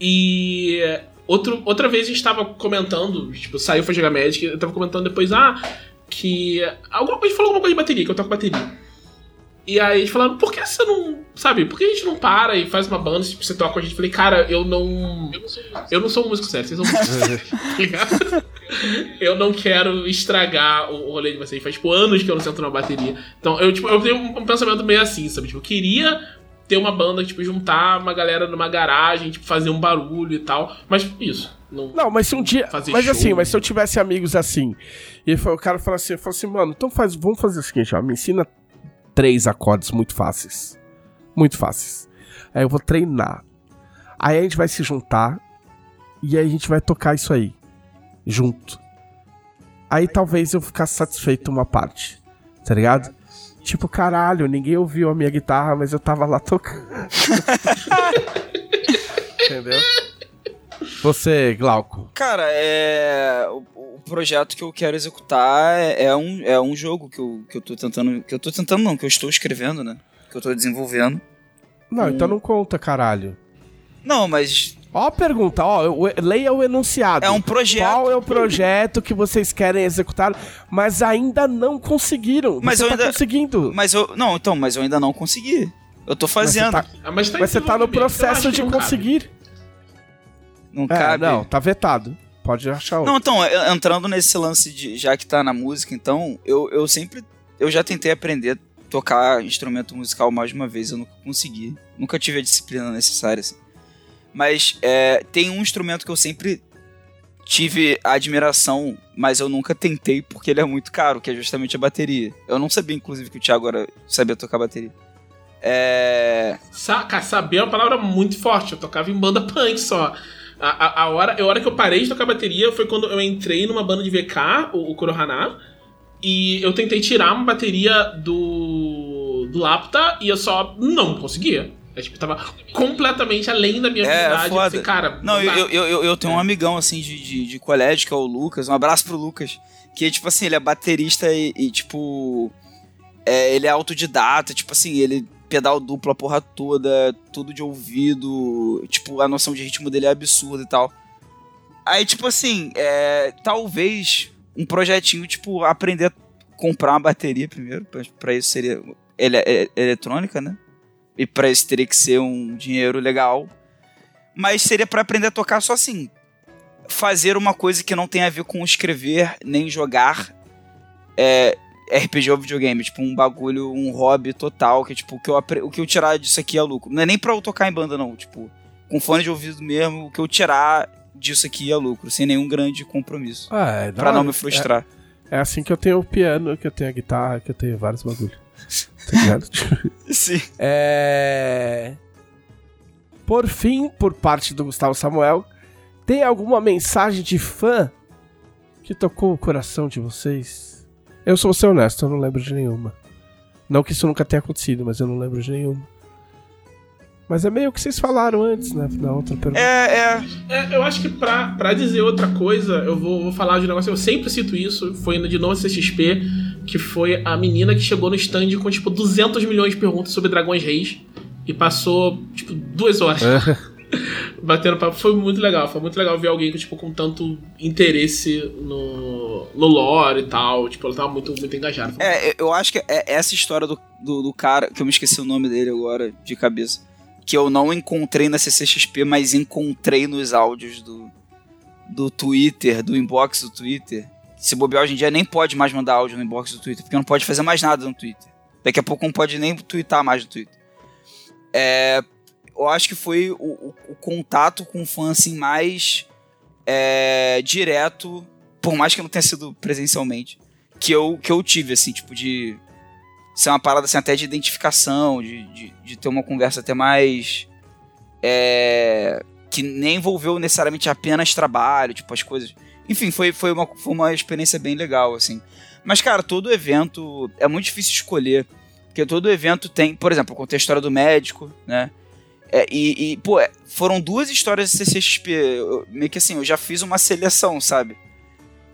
E outro, outra vez a gente tava comentando, tipo, saiu foi jogar Magic, eu tava comentando depois, ah, que. Alguma, a gente falou alguma coisa de bateria, que eu toco bateria. E aí eles falaram, por que você não. Sabe, por que a gente não para e faz uma banda, tipo, você toca com a gente? Eu falei, cara, eu não. Eu não sou um músico sério, vocês são músicos tá Eu não quero estragar o rolê de vocês. Faz tipo anos que eu não sento na bateria. Então, eu, tipo, eu tenho um pensamento meio assim, sabe? Tipo, eu queria ter uma banda, tipo, juntar uma galera numa garagem, tipo, fazer um barulho e tal. Mas isso. Não, não mas se um dia. Mas show, assim, mas se eu tivesse amigos assim, e o cara fala assim, fala assim, mano, então faz, vamos fazer o seguinte, ó, me ensina três acordes muito fáceis. Muito fáceis. Aí eu vou treinar. Aí a gente vai se juntar e aí a gente vai tocar isso aí. Junto. Aí talvez eu ficasse satisfeito uma parte. Tá ligado? Tipo, caralho, ninguém ouviu a minha guitarra, mas eu tava lá tocando. Entendeu? Você, Glauco. Cara, é projeto que eu quero executar é, é, um, é um jogo que eu, que eu tô tentando. Que eu tô tentando, não, que eu estou escrevendo, né? Que eu tô desenvolvendo. Não, um... então não conta, caralho. Não, mas. Ó a pergunta, ó, leia o enunciado. É um projeto. Qual é o projeto que vocês querem executar, mas ainda não conseguiram? Mas você eu tá ainda... conseguindo. Mas eu. Não, então, mas eu ainda não consegui. Eu tô fazendo. Mas você tá, ah, mas tá mas você tá no processo de conseguir. Cabe. Não é, cabe. Não, tá vetado. Pode achar outro. Não, então, é, entrando nesse lance de já que tá na música, então, eu, eu sempre. Eu já tentei aprender tocar instrumento musical mais de uma vez. Eu nunca consegui. Nunca tive a disciplina necessária, assim. Mas é, tem um instrumento que eu sempre tive admiração, mas eu nunca tentei porque ele é muito caro, que é justamente a bateria. Eu não sabia, inclusive, que o Thiago era, sabia tocar bateria. É. Sa saber é uma palavra muito forte. Eu tocava em banda punk só. A, a, a, hora, a hora que eu parei de tocar bateria foi quando eu entrei numa banda de VK, o, o Kurohana, e eu tentei tirar uma bateria do, do Lapta e eu só não conseguia. É, tipo, tava completamente além da minha é, habilidade. Foda. Cara, não, eu, eu, eu, eu, tenho um amigão, assim, de, de, de, colégio, que é o Lucas. Um abraço pro Lucas. Que, tipo assim, ele é baterista e, e tipo... É, ele é autodidata, tipo assim, ele pedal duplo a porra toda, tudo de ouvido, tipo, a noção de ritmo dele é absurda e tal. Aí, tipo assim, é, talvez um projetinho, tipo, aprender a comprar uma bateria primeiro, para isso seria ele, é, é, eletrônica, né? E para isso teria que ser um dinheiro legal. Mas seria para aprender a tocar só assim. Fazer uma coisa que não tem a ver com escrever nem jogar. É, RPG ou videogame, tipo, um bagulho, um hobby total, que tipo, o que eu, o que eu tirar disso aqui é lucro. Não é nem pra eu tocar em banda, não, tipo, com fone de ouvido mesmo, o que eu tirar disso aqui é lucro, sem nenhum grande compromisso. Ah, é, pra não me frustrar. É, é, assim que eu tenho o piano, que eu tenho a guitarra, que eu tenho vários bagulhos. Tá ligado? Sim. É... Por fim, por parte do Gustavo Samuel, tem alguma mensagem de fã que tocou o coração de vocês? Eu sou ser honesto, eu não lembro de nenhuma. Não que isso nunca tenha acontecido, mas eu não lembro de nenhuma. Mas é meio que vocês falaram antes, né? Na outra pergunta. É, é. é eu acho que pra, pra dizer outra coisa, eu vou, vou falar de um negócio. Eu sempre cito isso. Foi indo de novo CXP, que foi a menina que chegou no stand com, tipo, 200 milhões de perguntas sobre Dragões Reis. E passou, tipo, duas horas. É. batendo papo. Foi muito legal. Foi muito legal ver alguém tipo, com tanto interesse no, no lore e tal. Tipo, ela tava muito, muito engajada. É, eu acho que é essa história do, do, do, cara, que eu me esqueci o nome dele agora, de cabeça. Que eu não encontrei na CCXP, mas encontrei nos áudios do, do Twitter, do inbox do Twitter. Se bobear hoje em dia nem pode mais mandar áudio no inbox do Twitter, porque não pode fazer mais nada no Twitter. Daqui a pouco não pode nem twittar mais no Twitter. É, eu acho que foi o, o, o contato com o fã assim, mais é, direto, por mais que não tenha sido presencialmente, que eu, que eu tive, assim, tipo, de ser uma parada assim, até de identificação, de, de, de ter uma conversa até mais. É, que nem envolveu necessariamente apenas trabalho, tipo, as coisas. Enfim, foi, foi, uma, foi uma experiência bem legal, assim. Mas, cara, todo evento é muito difícil escolher. Porque todo evento tem, por exemplo, eu contei a história do médico, né? É, e, e, pô, é, foram duas histórias de CCXP. Eu, meio que assim, eu já fiz uma seleção, sabe?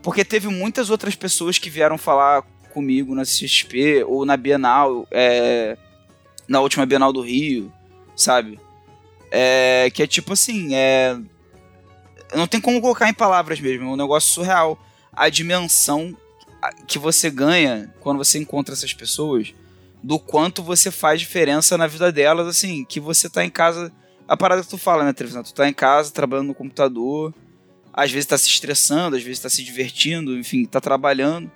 Porque teve muitas outras pessoas que vieram falar comigo na CCXP ou na Bienal, é, na última Bienal do Rio, sabe? É, que é tipo assim, é, não tem como colocar em palavras mesmo, é um negócio surreal. A dimensão que você ganha quando você encontra essas pessoas do quanto você faz diferença na vida delas, assim, que você tá em casa. A parada que tu fala, né, Trevisan? Tu tá em casa, trabalhando no computador, às vezes tá se estressando, às vezes tá se divertindo, enfim, tá trabalhando.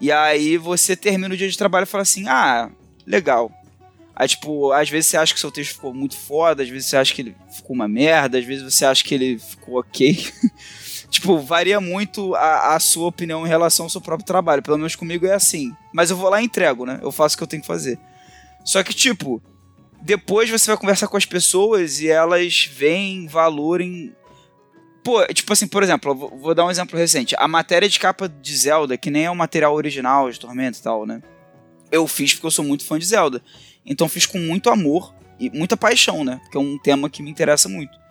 E aí você termina o dia de trabalho e fala assim: ah, legal. Aí, tipo, às vezes você acha que seu texto ficou muito foda, às vezes você acha que ele ficou uma merda, às vezes você acha que ele ficou ok. tipo, varia muito a, a, sua opinião em relação ao seu próprio trabalho. Pelo menos comigo é assim. Mas eu vou lá e entrego, né? Eu faço o que eu tenho que fazer. Só que, tipo, depois você vai conversar com as pessoas e elas veem valor em. Pô, tipo assim, por exemplo, vou, vou dar um exemplo recente. A matéria de capa de Zelda, que nem é o material original de Tormenta e tal, né? Eu fiz porque eu sou muito fã de Zelda. Então fiz com muito amor e muita paixão, né? Porque é um tema que me interessa muito.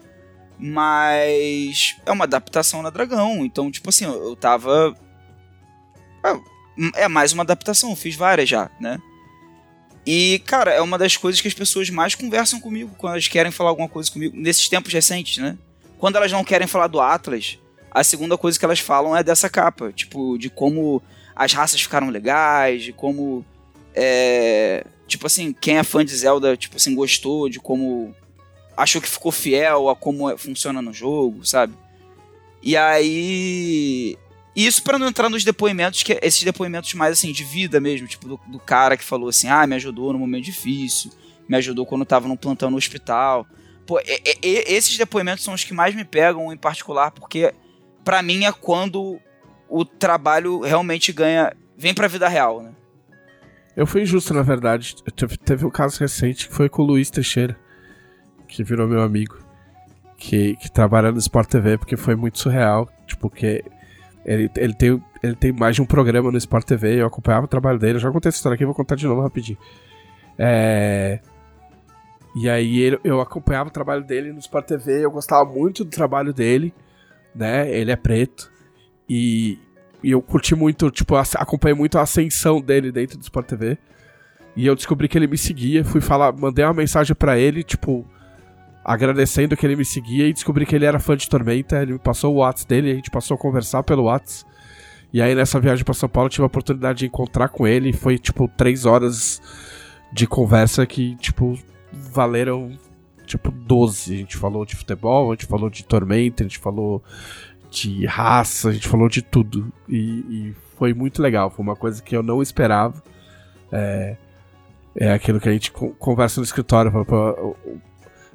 Mas é uma adaptação na Dragão. Então, tipo assim, eu tava. É, é mais uma adaptação, eu fiz várias já, né? E, cara, é uma das coisas que as pessoas mais conversam comigo quando elas querem falar alguma coisa comigo, nesses tempos recentes, né? Quando elas não querem falar do Atlas, a segunda coisa que elas falam é dessa capa, tipo, de como as raças ficaram legais, de como. É, tipo assim, quem é fã de Zelda, tipo assim, gostou de como achou que ficou fiel a como é, funciona no jogo, sabe? E aí isso para não entrar nos depoimentos, que esses depoimentos mais assim, de vida mesmo, tipo do, do, cara que falou assim: ah, me ajudou num momento difícil, me ajudou quando eu tava num plantão no hospital. Pô, e, e, esses depoimentos são os que mais me pegam em particular, porque para mim é quando o trabalho realmente ganha. vem pra vida real, né? Eu fui injusto, na verdade. Teve, teve um caso recente que foi com o Luiz Teixeira, que virou meu amigo, que, que trabalha no Sport TV, porque foi muito surreal. Tipo, que ele, ele, tem, ele tem mais de um programa no Sport TV, eu acompanhava o trabalho dele. Eu já contei essa história aqui, vou contar de novo rapidinho. É. E aí ele, eu acompanhava o trabalho dele no Sport TV, eu gostava muito do trabalho dele, né? Ele é preto. E, e eu curti muito, tipo, acompanhei muito a ascensão dele dentro do Sport TV. E eu descobri que ele me seguia, fui falar, mandei uma mensagem para ele, tipo, agradecendo que ele me seguia e descobri que ele era fã de Tormenta. Ele me passou o WhatsApp dele, a gente passou a conversar pelo WhatsApp. E aí nessa viagem para São Paulo tive a oportunidade de encontrar com ele. Foi tipo três horas de conversa que, tipo, valeram tipo 12. A gente falou de futebol, a gente falou de Tormenta, a gente falou de raça, a gente falou de tudo. E, e foi muito legal, foi uma coisa que eu não esperava. É, é aquilo que a gente conversa no escritório.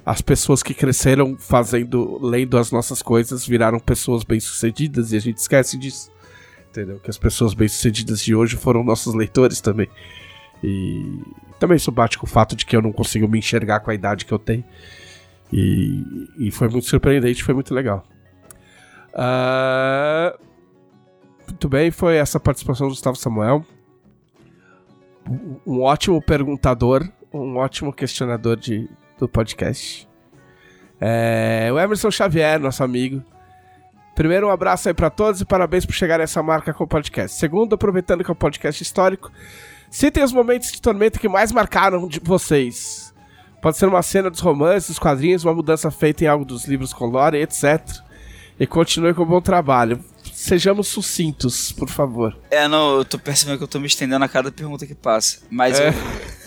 As pessoas que cresceram fazendo, lendo as nossas coisas, viraram pessoas bem-sucedidas e a gente esquece disso. Entendeu? Que as pessoas bem-sucedidas de hoje foram nossos leitores também. E também isso bate com o fato de que eu não consigo me enxergar com a idade que eu tenho. E, e foi muito surpreendente, foi muito legal. Uh, muito bem, foi essa participação do Gustavo Samuel. Um ótimo perguntador, um ótimo questionador de, do podcast. É, o Emerson Xavier, nosso amigo. Primeiro, um abraço aí para todos e parabéns por chegar a essa marca com o podcast. Segundo, aproveitando que é um podcast histórico, citem os momentos de tormenta que mais marcaram de vocês. Pode ser uma cena dos romances, dos quadrinhos, uma mudança feita em algo dos livros com lore, etc. E continue com o bom trabalho. Sejamos sucintos, por favor. É, não, eu tô percebendo que eu tô me estendendo a cada pergunta que passa. Mas é. eu,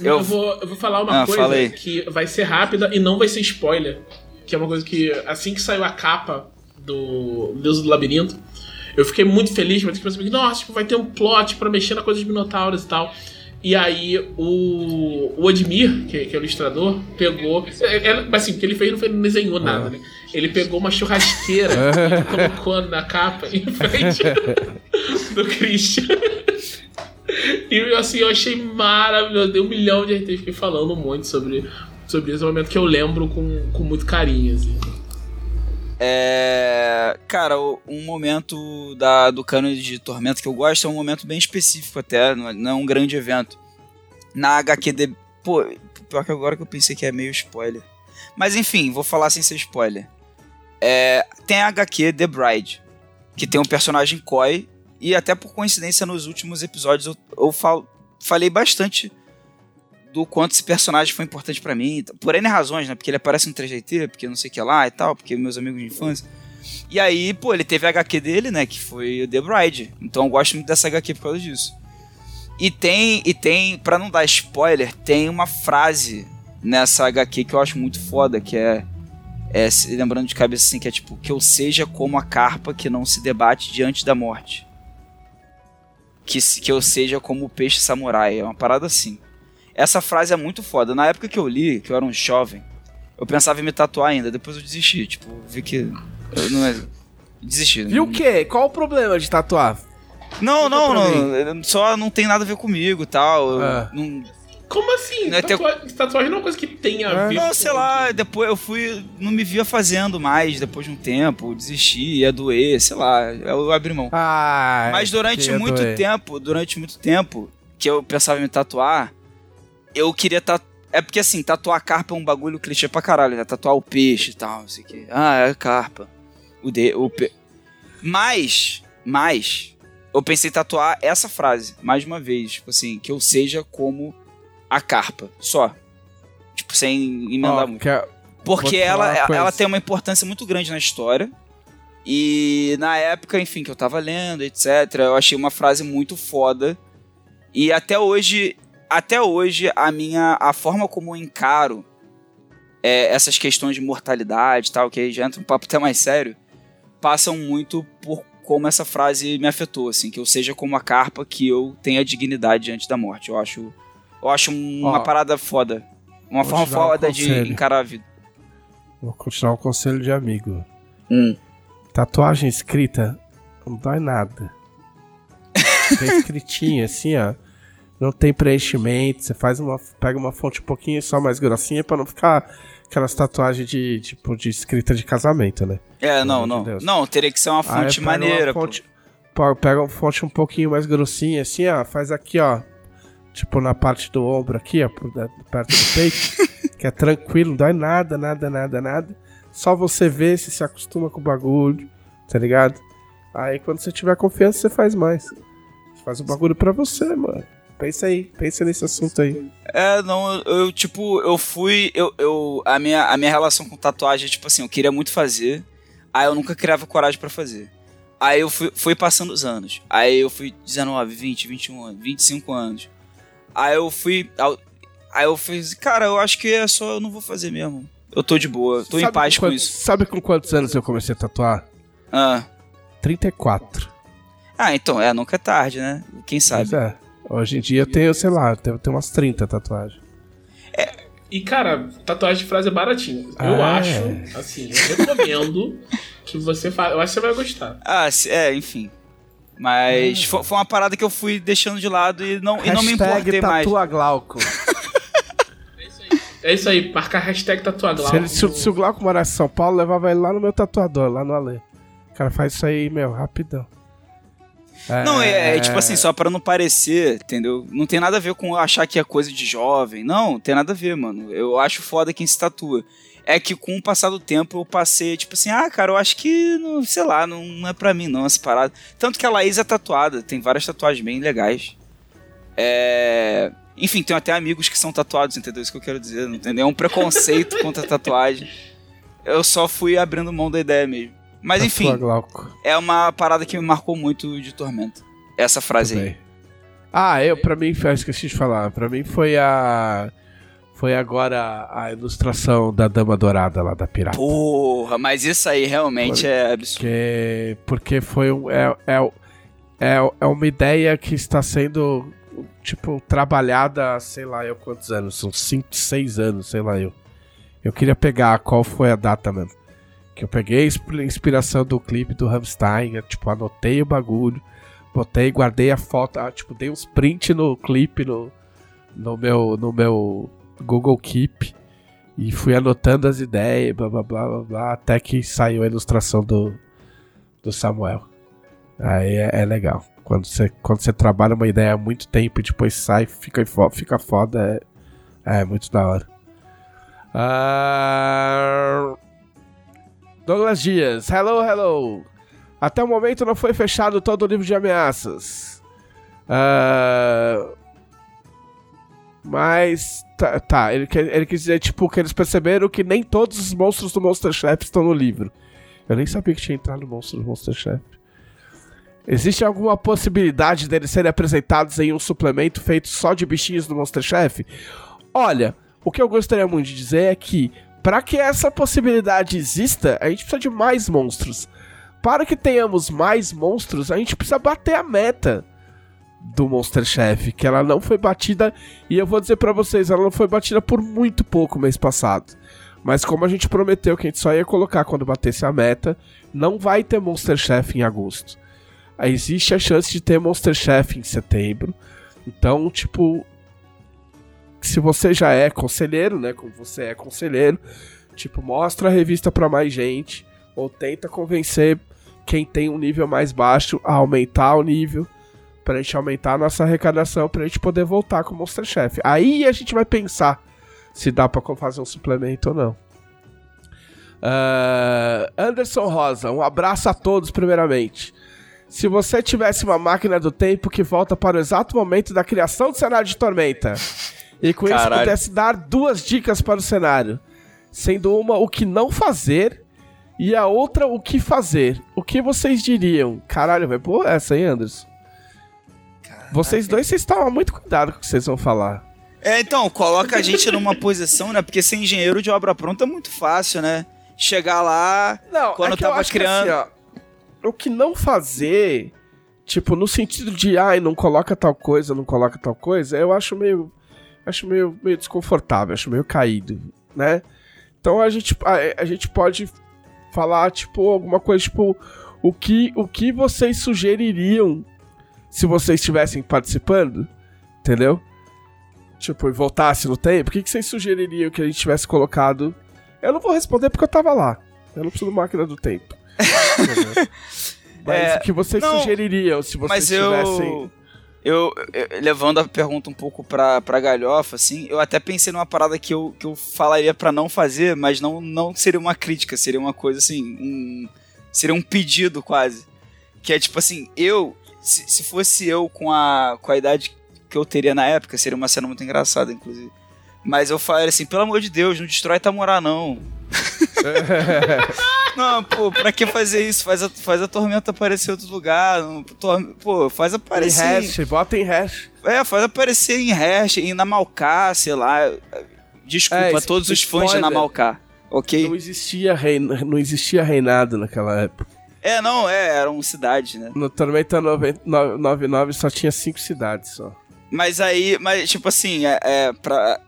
eu... eu, vou, eu vou falar uma ah, coisa que vai ser rápida e não vai ser spoiler. Que é uma coisa que, assim que saiu a capa do Deus do Labirinto, eu fiquei muito feliz, mas pensei, nossa, tipo, vai ter um plot para mexer na coisa dos Minotauros e tal. E aí o, o Admir, que, que é o ilustrador, pegou. É, é, assim, o que ele fez não, foi, não desenhou nada, né? Ele pegou uma churrasqueira e colocou na capa em frente do Christian. E assim, eu achei maravilhoso. Deu um milhão de RT, fiquei falando muito sobre, sobre esse momento que eu lembro com, com muito carinho. Assim. É, cara, um momento da, do cano de Tormento que eu gosto é um momento bem específico até, não é, é um grande evento. Na HQ de... Pô, pior que agora que eu pensei que é meio spoiler. Mas enfim, vou falar sem ser spoiler. É, tem a HQ The Bride, que tem um personagem Koi, e até por coincidência nos últimos episódios eu, eu fal, falei bastante do quanto esse personagem foi importante para mim, por N razões, né? Porque ele aparece no 3GT, porque não sei o que lá e tal, porque meus amigos de infância. E aí, pô, ele teve a HQ dele, né? Que foi o The Bride. Então eu gosto muito dessa HQ por causa disso. E tem, e tem, para não dar spoiler, tem uma frase nessa HQ que eu acho muito foda, que é, é lembrando de cabeça assim, que é tipo, que eu seja como a carpa que não se debate diante da morte. Que, que eu seja como o peixe samurai. É uma parada assim. Essa frase é muito foda. Na época que eu li, que eu era um jovem, eu pensava em me tatuar ainda. Depois eu desisti. Tipo, vi que. não é. Desisti. E o quê? Qual o problema de tatuar? Não, não, não. Só não tem nada a ver comigo e tal. É. Não, como assim? Não, Tatua... ter... Tatuagem não é uma coisa que tem a é. ver. Não, sei lá, depois eu fui. Não me via fazendo mais depois de um tempo, desisti, ia doer, sei lá, eu abri mão. Ah, Mas durante muito doer. tempo, durante muito tempo que eu pensava em me tatuar, eu queria tatuar. É porque assim, tatuar carpa é um bagulho clichê pra caralho, né? Tatuar o peixe e tal, não sei o que. Ah, é carpa. O de, o pe... Mas, mas, eu pensei em tatuar essa frase, mais uma vez. Tipo assim, que eu seja como a carpa, só. Tipo, sem emendar oh, muito. É... Porque ela, ela tem uma importância muito grande na história. E na época, enfim, que eu tava lendo, etc., eu achei uma frase muito foda. E até hoje até hoje, a minha. a forma como eu encaro é, essas questões de mortalidade e tal, que aí já entra um papo até mais sério, passam muito por como essa frase me afetou, assim, que eu seja como a carpa, que eu tenha dignidade diante da morte. Eu acho, eu acho uma Ó, parada foda. Uma forma dar um foda de encarar a vida. Vou continuar um conselho de amigo. Hum. Tatuagem escrita não dói nada. Tem escritinha assim, ó. Não tem preenchimento. Você faz uma. Pega uma fonte um pouquinho só mais grossinha pra não ficar aquelas tatuagens de tipo de escrita de casamento, né? É, não, não. Deus. Não, teria que ser uma fonte uma maneira. pô. fonte- pô, Pega uma fonte um pouquinho mais grossinha, assim, ó. Faz aqui, ó. Tipo na parte do ombro aqui, ó. por da- Perto do peito. que é tranquilo, não dói nada, nada, nada, nada. Só você vê se se acostuma com o bagulho, tá ligado? Aí quando você tiver confiança, você faz mais. Você faz o bagulho pra você, mano. Pensa aí, pensa nesse assunto aí. É, não, eu, eu, tipo, eu fui. Eu, eu, a, minha, a minha relação com tatuagem é tipo assim, eu queria muito fazer, aí eu nunca criava coragem pra fazer. Aí eu fui, fui passando os anos. Aí eu fui 19, 20, 21 anos, 25 anos. Aí eu fui. Aí eu fiz, cara, eu acho que é só, eu não vou fazer mesmo. Eu tô de boa, tô em Sabe paz com quantos- isso. Sabe com quantos anos eu comecei a tatuar? Ah. 34. ah, então, é, nunca é tarde, né? Quem sabe? Pois é. Hoje em dia eu tenho, sei lá, eu tenho, tenho umas 30 tatuagens. E, cara, tatuagem de frase é baratinho. Eu Ah, acho, é. assim, eu recomendo que você faça. Eu acho que você vai gostar. Ah, é, enfim. Mas fo- foi, uma parada que eu fui deixando de lado e não, e não me importei mais. tatua Glauco. É isso aí, marcar hashtag tatuaglau. Se, ele- se, o- se o Glauco morasse em São Paulo, levava ele lá no meu tatuador, lá no Alê. O cara faz isso aí, meu, rapidão. Não, é, é tipo assim, só pra não parecer, entendeu? Não tem nada a ver com achar que é coisa de jovem. Não, tem nada a ver, mano. Eu acho foda quem se tatua. É que com o passar do tempo eu passei, tipo assim, ah, cara, eu acho que, não, sei lá, não, é pra mim não essa parada. Tanto que a Laís é tatuada, tem várias tatuagens bem legais. É... Enfim, tenho até amigos que são tatuados, entendeu? Isso que eu quero dizer, não tem nenhum preconceito contra tatuagem. Eu só fui abrindo mão da ideia mesmo. Mas enfim, é uma parada que me marcou muito de Tormenta. Essa frase aí. Ah, eu, pra mim, eu esqueci de falar. Pra mim foi a. Foi agora a ilustração da Dama Dourada lá da Pirata. Porra, mas isso aí realmente é absurdo. Porque, porque foi um. É, é, é, é uma ideia que está sendo, tipo, trabalhada há sei lá eu quantos anos. São 5, 6 anos, sei lá eu. Eu queria pegar qual foi a data mesmo. Que eu peguei a insp- inspiração do clipe do Rammstein, eu, tipo, anotei o bagulho, botei, guardei a foto, ah, tipo, dei uns print no clipe no, no, meu, no meu Google Keep e fui anotando as ideias, blá blá blá blá, blá até que saiu a ilustração do, do Samuel. Aí é, é legal. Quando você, quando você trabalha uma ideia há muito tempo e depois sai, fica, fica foda, é, é muito da hora. Ah, Douglas Dias, hello, hello. Até o momento não foi fechado todo o livro de ameaças. Ah, mas, tá, tá, ele, ele quis dizer, tipo, que eles perceberam que nem todos os monstros do Monster Chef estão no livro. Eu nem sabia que tinha entrado no monstro do Monster Chef. Existe alguma possibilidade deles serem apresentados em um suplemento feito só de bichinhos do Monster Chef? Olha, o que eu gostaria muito de dizer é que, para que essa possibilidade exista, a gente precisa de mais monstros. Para que tenhamos mais monstros, a gente precisa bater a meta do Monster Chef, que ela não foi batida, e eu vou dizer pra vocês, ela não foi batida por muito pouco mês passado. Mas como a gente prometeu que a gente só ia colocar quando batesse a meta, não vai ter Monster Chef em agosto. Existe a chance de ter Monster Chef em setembro. Então, tipo, se você já é conselheiro, né, como você é conselheiro, tipo, mostra a revista pra mais gente ou tenta convencer quem tem um nível mais baixo a aumentar o nível pra gente aumentar a nossa arrecadação pra gente poder voltar com o Monster Chef. Aí a gente vai pensar se dá pra fazer um suplemento ou não. Ah, Anderson Rosa, um abraço a todos primeiramente. Se você tivesse uma máquina do tempo que volta para o exato momento da criação do cenário de Tormenta e com isso Caralho. pudesse dar duas dicas para o cenário, sendo uma o que não fazer e a outra o que fazer, o que vocês diriam? Caralho, vai pôr essa aí, Anderson. Vocês dois, vocês tomam muito cuidado com o que vocês vão falar. É, então, coloca a gente numa posição, né? Porque ser engenheiro de obra pronta é muito fácil, né? Chegar lá. Não, Quando é que eu tava acho que criando- assim, ó, o que não fazer, tipo, no sentido de, ai, não coloca tal coisa, não coloca tal coisa, eu acho meio. Acho meio, meio desconfortável, acho meio caído, né? Então a gente, a, a gente pode falar, tipo, alguma coisa, tipo, o que, o que vocês sugeririam se vocês estivessem participando, entendeu? Tipo, e voltasse no tempo, o que, que vocês sugeririam que a gente tivesse colocado? Eu não vou responder porque eu tava lá. Eu não preciso de máquina do tempo. mas É, o que vocês não, sugeririam se vocês Mas eu, tivessem. eu, eu- Levando a pergunta um pouco pra, pra galhofa, assim, eu até pensei numa parada que eu, que eu falaria pra não fazer, mas não, não seria uma crítica, seria uma coisa assim. Um, seria um pedido quase. Que é tipo assim, eu. Se, se fosse eu com a, com a idade que eu teria na época, seria uma cena muito engraçada, inclusive. Mas eu falaria assim, pelo amor de Deus, não destrói Tamorá, não. Não, pô, pra que fazer isso? Faz a, faz a tormenta aparecer em outro lugar. Não, pô, faz Em aparecer. hash, bota em hash. É, faz aparecer em hash, em Namalcá, sei lá. Desculpa É, a todos os fãs de spoiler. Namalcá, ok? Não existia, reina, não existia reinado naquela época. É, não, é, eram cidades, né? No Tormenta 90 no- 99 só tinha cinco cidades só. Mas aí, mas tipo assim, é, é pra.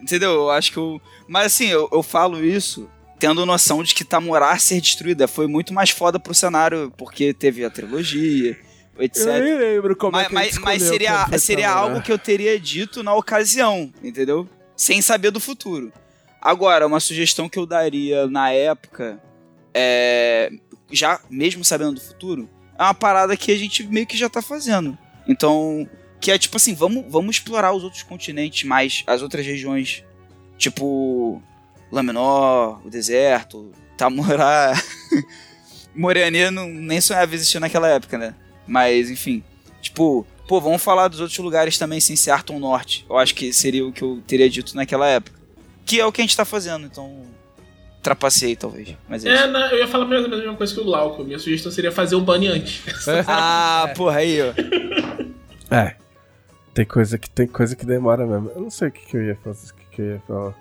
Entendeu? Eu acho que eu. Mas assim, eu, eu falo isso tendo noção de que Tamorá ser destruída foi muito mais foda pro cenário, porque teve a trilogia, etc. Eu nem lembro como mas, é que mas, mas seria, seria algo que eu teria dito na ocasião, entendeu? Sem saber do futuro. Agora, uma sugestão que eu daria na época, é, já mesmo sabendo do futuro, é uma parada que a gente meio que já tá fazendo. Então, que é tipo assim, vamos, vamos explorar os outros continentes mais, as outras regiões, tipo Laminor, o deserto, Tamorá. Moreania não, nem sonhava existir naquela época, né? Mas, enfim. Tipo, pô, vamos falar dos outros lugares também sem ser Arton Norte. Eu acho que seria o que eu teria dito naquela época. Que é o que a gente tá fazendo, então. Trapacei, talvez. Mas é, É, não, eu ia falar a mesma- a mesma coisa que o Glauco. Minha sugestão seria fazer o bunny antes. Ah, porra, aí, ó. É. Tem coisa que tem coisa que demora mesmo. Eu não sei o que, que eu ia fazer, o que, que eu ia falar.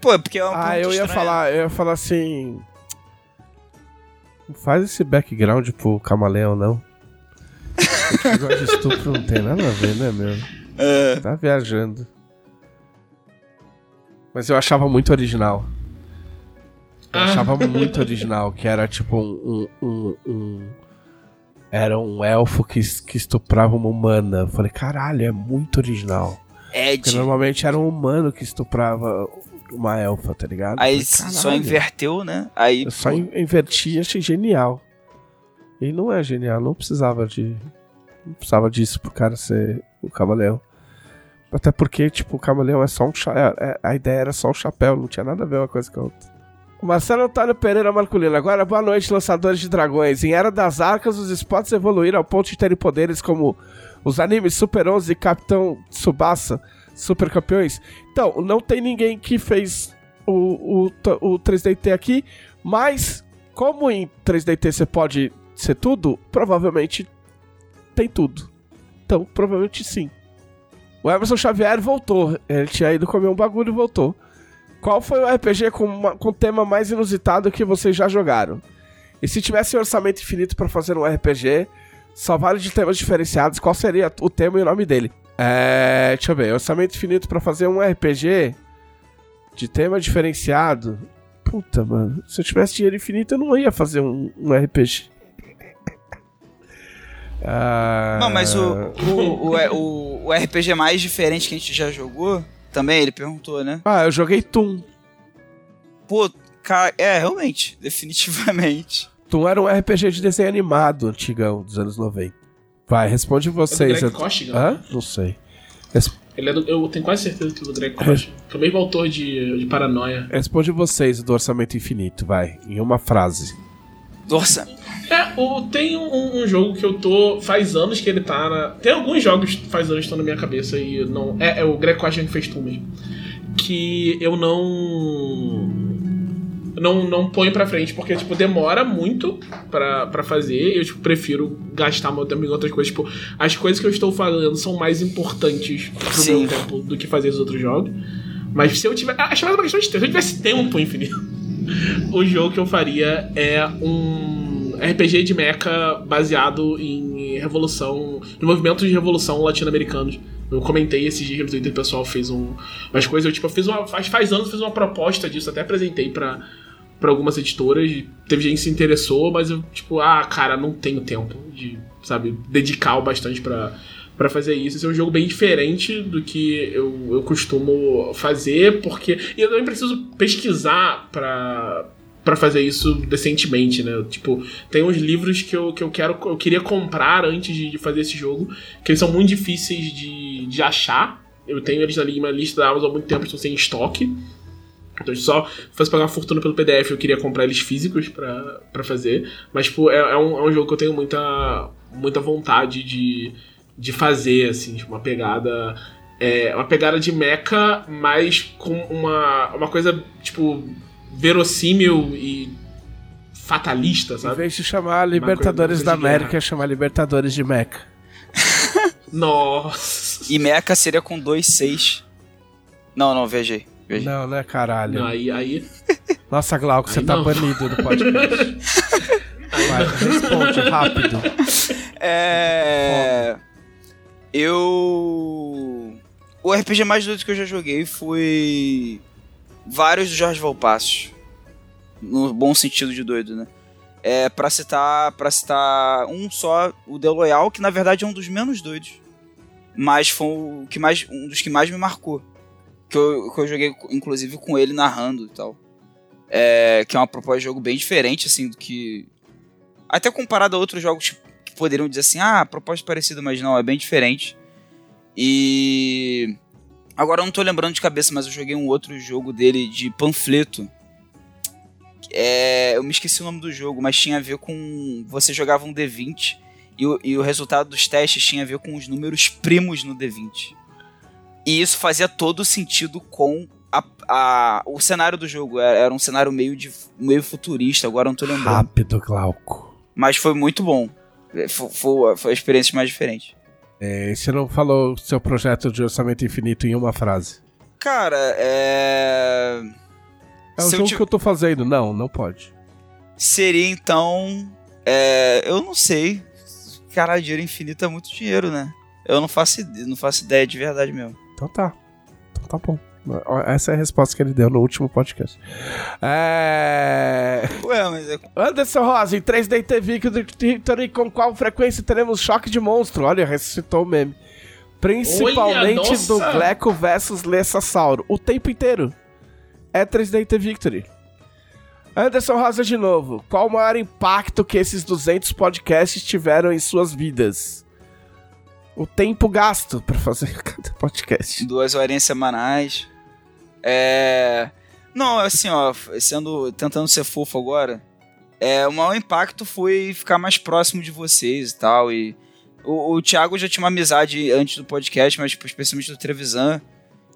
Pô, porque é uma Ah, eu ia falar, eu ia falar assim. Não faz esse background pro camaleão, não. Esse negócio de estupro não tem nada a ver, né, mesmo? É. Tá viajando. Mas eu achava muito original. Eu Ah. achava muito original, que era tipo um. um, um- um- era um elfo que, que estuprava uma humana. Eu falei, caralho, é muito original. Porque Ed. normalmente era um humano que estuprava uma elfa, tá ligado? Aí falei, só inverteu, né? Aí. Eu só in- inverti e achei genial. E não é genial, não precisava de. Não precisava disso pro cara ser o camaleão. Até porque, tipo, o camaleão é só um chapéu. a ideia era só um chapéu, não tinha nada a ver uma coisa com a outra. Marcelo Antônio Pereira Marculino. Agora, boa noite, lançadores de dragões. Em Era das Arcas, os spots evoluíram ao ponto de terem poderes como os animes Super 11 e Capitão Tsubasa, super campeões. Então, não tem ninguém que fez o, o, o 3DT aqui, mas como em 3DT você pode ser tudo, provavelmente tem tudo. Então, provavelmente sim. O Emerson Xavier voltou. Ele tinha ido comer um bagulho e voltou. Qual foi o RPG com, uma- com tema mais inusitado que vocês já jogaram? E se tivesse orçamento infinito pra fazer um RPG, só vale de temas diferenciados, qual seria o tema e o nome dele? É. Deixa eu ver. Orçamento infinito pra fazer um RPG de tema diferenciado. Puta, mano. Se eu tivesse dinheiro infinito, eu não ia fazer um, um RPG. Ah, Não, mas o, o, o, o, o RPG mais diferente que a gente já jogou, também, ele perguntou, né? Ah, eu joguei Toon. Pô, cara, é, realmente, definitivamente. Toon era um RPG de desenho animado antigão, dos anos 90. Vai, responde É do vocês. Greg Costigan. Hã? Não sei. Res- Ele é do, eu tenho quase certeza que é do Greg Costigan. Que é o mesmo autor de, de Paranoia. Responde vocês do orçamento infinito, vai. Em uma frase. Nossa, É, o, tem um, um jogo que eu tô. Faz anos que ele tá na. Tem alguns jogos que faz anos que estão na minha cabeça e não. É, é o Greg Costigan que fez tu mesmo. Que eu não. Não, não ponho pra frente, porque, tipo, demora muito pra, pra fazer. Eu, tipo, prefiro gastar meu tempo em outras coisas. Tipo, as coisas que eu estou fazendo são mais importantes pro Sim. meu tempo do que fazer os outros jogos. Mas se eu tiver. Acho mais uma questão de tempo. Se eu tivesse tempo infinito, o jogo que eu faria é um RPG de mecha baseado em revolução, no movimento de revolução latino-americanos. Eu comentei esses dias no Twitter, o pessoal fez um, umas coisas. Eu, tipo, fiz uma. Faz, faz anos fiz uma proposta disso, até apresentei pra, pra algumas editoras. Teve gente que se interessou, mas eu, tipo, ah, cara, não tenho tempo de, sabe, dedicar o bastante pra, pra fazer isso. Esse é um jogo bem diferente do que eu, eu costumo fazer, porque. E eu também preciso pesquisar pra para fazer isso decentemente, né? Tipo, tem uns livros que eu, que eu quero, eu queria comprar antes de, de fazer esse jogo, que eles são muito difíceis de, de achar. Eu tenho eles ali uma lista da Amazon há muito tempo, estão sem estoque. Então, só fosse pagar uma fortuna pelo PDF, eu queria comprar eles físicos para fazer. Mas, tipo, é, é, um, é um jogo que eu tenho muita, muita vontade de, de fazer, assim, tipo, uma pegada. É, uma pegada de mecha, mas com uma, uma coisa, tipo, verossímil e fatalista, sabe? Em vez de chamar Libertadores da América, chamar Libertadores de Mecha. Nossa. E Mecha seria com dois seis. Não, não, viajei. viajei. Não, né, caralho. Não, aí, aí. Nossa, Glauco, você tá banido do podcast. Vai, responde rápido. É. Eu. O RPG mais doido que eu já joguei foi vários do Jorge Valpassos. No bom sentido de doido, né? É, pra citar, pra citar um só, o The Loyal, que na verdade é um dos menos doidos. Mas foi o que mais, um dos que mais me marcou. Que eu, que eu joguei, inclusive, com ele narrando e tal. É, que é uma proposta de jogo bem diferente, assim, do que. Até comparado a outros jogos que poderiam dizer assim, ah, proposta parecida, mas não, é bem diferente. E Agora eu não tô lembrando de cabeça, mas eu joguei um outro jogo dele de panfleto. É, eu me esqueci o nome do jogo, mas tinha a ver com. Você jogava um D20 e o, e o resultado dos testes tinha a ver com os números primos no D20. E isso fazia todo sentido com a, a, o cenário do jogo. Era, era, um cenário meio, de, meio futurista, agora eu não tô lembrando. Rápido, Glauco. Mas foi muito bom. Foi, foi, foi a experiência mais diferente. É, você não falou seu projeto de orçamento infinito em uma frase. Cara, é. É o jogo te... que eu tô fazendo. Não, não pode. Seria então. É... Eu não sei. Cara, dinheiro infinito é muito dinheiro, né? Eu não faço, não faço ideia de verdade mesmo. Então tá. Então tá bom. Essa é a resposta que ele deu no último podcast. É... Ué, mas é... Anderson Rosa, em 3D TV Victory, com qual frequência teremos choque de monstro? Olha, ressuscitou o meme. Principalmente Olha, do Gleco versus Lessasauro. O tempo inteiro. É 3D Victory. Anderson Rosa de novo. Qual o maior impacto que esses 200 podcasts tiveram em suas vidas? O tempo gasto para fazer cada podcast. Duas horinhas semanais. É. Não, assim, ó, sendo. tentando ser fofo agora. É, o maior impacto foi ficar mais próximo de vocês e tal. E o, o Thiago já tinha uma amizade antes do podcast, mas tipo, especialmente do Trevisan,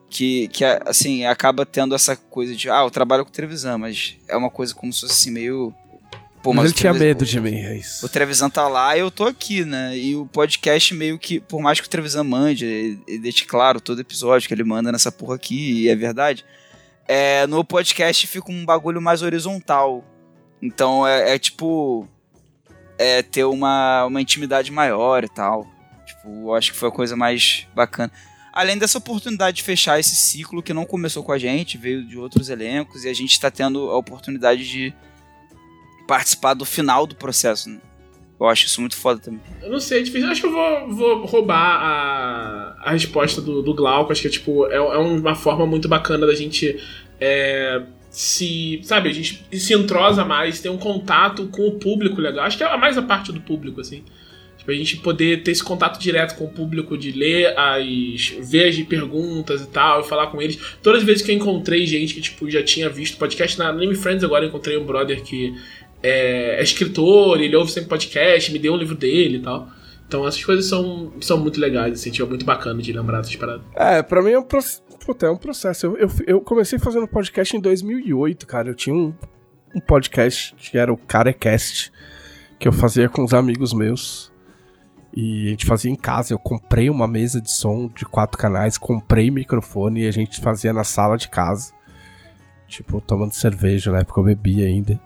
que, que assim, acaba tendo essa coisa de, ah, eu trabalho com o Trevisan, mas é uma coisa como se fosse assim, meio. Pô, mas, mas ele tinha medo de mim, é isso. O Trevisan tá lá e eu tô aqui, né? E o podcast meio que, por mais que o Trevisan mande, ele deixe claro todo episódio que ele manda nessa porra aqui, e é verdade é, no podcast fica um bagulho mais horizontal. Então é, é tipo. É ter uma, uma intimidade maior e tal. Tipo, acho que foi a coisa mais bacana. Além dessa oportunidade de fechar esse ciclo que não começou com a gente, veio de outros elencos e a gente está tendo a oportunidade de participar do final do processo. Né? Eu acho isso muito foda também. Eu não sei, é difícil. Eu acho que eu vou, vou roubar a, a resposta do, do Glauco. Acho que é tipo, é, é uma forma muito bacana da gente é, se. Sabe, a gente se entrosa mais, tem um contato com o público legal. Acho que é mais a parte do público, assim. Tipo, a gente poder ter esse contato direto com o público, de ler as. ver as perguntas e tal, e falar com eles. Todas as vezes que eu encontrei gente que, tipo, já tinha visto podcast na Name Friends, agora eu encontrei um brother que é, é, escritor, ele ouve sempre podcast, me deu um livro dele e tal. Então essas coisas são, são muito legais, assim, tipo, é muito bacana de lembrar dessas paradas. É, pra mim é um, puta, é um processo. Eu, eu, eu, comecei fazendo podcast em 2008, cara. Eu tinha um, um podcast que era o Carecast, que eu fazia com os amigos meus. E a gente fazia em casa. Eu comprei uma mesa de som de quatro canais, comprei microfone e a gente fazia na sala de casa. Tipo, tomando cerveja, na época eu bebia ainda.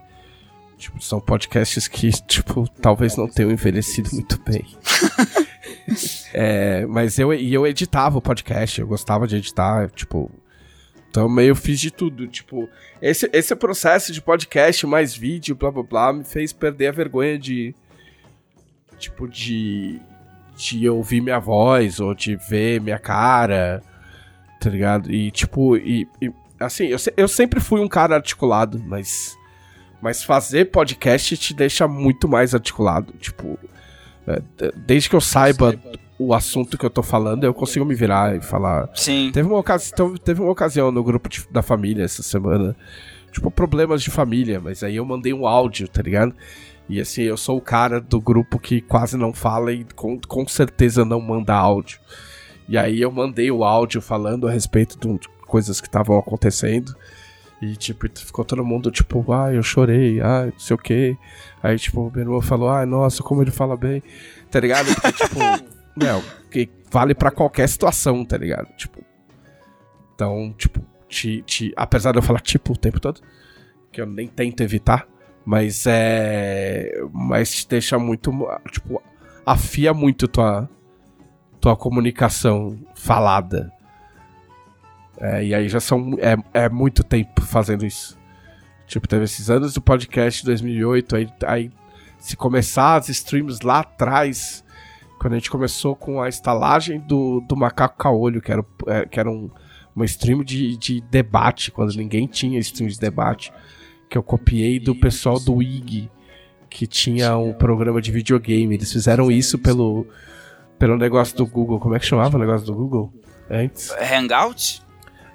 Tipo, são podcasts que, tipo, talvez não tenham envelhecido muito bem. é, mas eu, e eu editava o podcast, eu gostava de editar, tipo. Então meio fiz de tudo. Tipo, esse, esse processo de podcast mais vídeo, blá blá blá, me fez perder a vergonha de. Tipo, de. De ouvir minha voz, ou de ver minha cara, tá ligado? E, tipo, e, e assim, eu, eu sempre fui um cara articulado, mas. Mas fazer podcast te deixa muito mais articulado. Tipo, é, desde que eu saiba o assunto que eu tô falando, eu consigo me virar e falar. Sim. Teve uma, ocasi teve uma ocasião no grupo de, da família essa semana. Tipo, problemas de família, mas aí eu mandei um áudio, tá ligado? E assim, eu sou o cara do grupo que quase não fala e com, com certeza não manda áudio. E aí eu mandei o áudio falando a respeito de coisas que estavam acontecendo. E, tipo, ficou todo mundo, tipo, ah, eu chorei, ah, não sei o quê. Aí, tipo, o irmão falou, ah, nossa, como ele fala bem, tá ligado? Porque, tipo, meu, que vale para qualquer situação, tá ligado? Tipo, então, tipo, te, te, apesar de eu falar tipo o tempo todo, que eu nem tento evitar, mas é. Mas te deixa muito. Tipo, afia muito tua, tua comunicação falada. É, e aí já são. É, é muito tempo fazendo isso. Tipo, teve esses anos do podcast de 2008, aí, aí se começar as streams lá atrás, quando a gente começou com a estalagem do, do Macaco Caolho, que era, é, que era um, uma stream de, de debate, quando ninguém tinha stream de debate, que eu copiei do pessoal do IG, que tinha um programa de videogame. Eles fizeram isso pelo, pelo negócio do Google. Como é que chamava o negócio do Google? Antes? Hangout?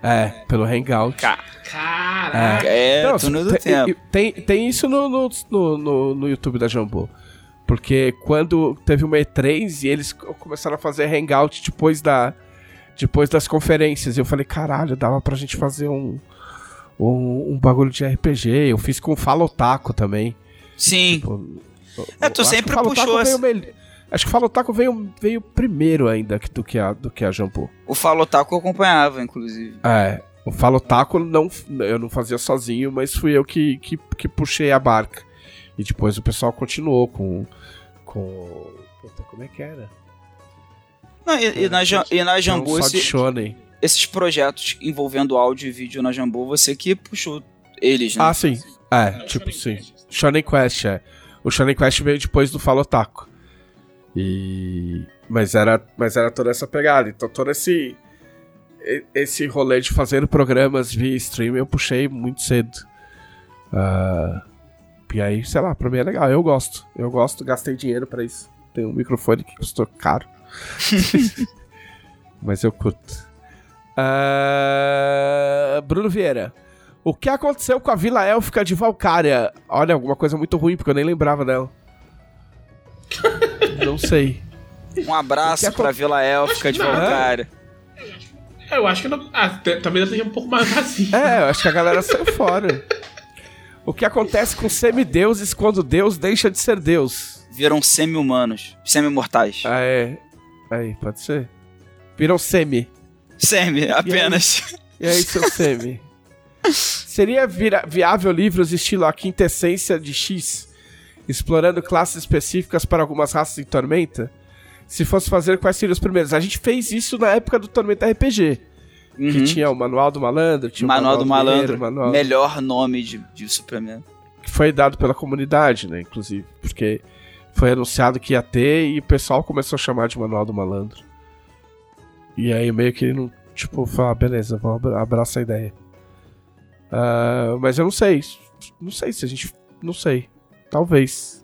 É, pelo Hangout. Caraca! É, é túnel do tem, tempo. Tem, tem isso no, no, no, no YouTube da Jambô. Porque quando teve uma E3 e eles começaram a fazer Hangout depois da depois das conferências, eu falei, caralho, dava pra gente fazer um, um, um bagulho de RPG. Eu fiz com o Falotaco também. Sim. Tipo, é, tu sempre puxou essa... Acho que o Falotaco veio, veio primeiro ainda do que a, do que a Jambu. O Falotaco eu acompanhava, inclusive. É. O Falotaco não, eu não fazia sozinho, mas fui eu que, que, que puxei a barca. E depois o pessoal continuou com. com. Puta, como é que era? Não, e, e, na, e na Jambu. Esse, esses projetos envolvendo áudio e vídeo na Jambu, você que puxou eles, né? Ah, sim. É, tipo, sim. Shonen Quest, é. O Shonen Quest veio depois do Falotaco. E. Mas era, mas era toda essa pegada. Então todo esse. Esse rolê de fazer programas via stream eu puxei muito cedo. Uh, e aí, sei lá, pra mim é legal. Eu gosto. Eu gosto, gastei dinheiro para isso. Tem um microfone que custou caro. mas eu curto. Uh, Bruno Vieira. O que aconteceu com a Vila Élfica de Valcária? Olha, alguma coisa muito ruim, porque eu nem lembrava dela. Não sei. Um abraço pra Vila Élfica de Valcária. É, eu acho que não. Ah, talvez seja um pouco mais vazio. É, eu acho que a galera saiu fora. O que acontece com semideuses quando Deus deixa de ser Deus? Viram semi-humanos, semi-mortais. Ah, é. Aí, pode ser. Viram semi. Semi, apenas. E aí, e aí seu semi? Seria viável livros estilo A Quintessência de X explorando classes específicas para algumas raças em Tormenta? Se fosse fazer, quais seriam os primeiros? A gente fez isso na época do Tormenta RPG. Uhum. Que tinha o Manual do Malandro, tinha Manual, o Manual do, Malandro, Manual... melhor nome de, de suplemento. Que foi dado pela comunidade, né, inclusive, porque foi anunciado que ia ter e o pessoal começou a chamar de Manual do Malandro. E aí meio que ele não, tipo, falar, ah, beleza, vamos abraçar a ideia. Uh, mas eu não sei, não sei se a gente, não sei. Talvez.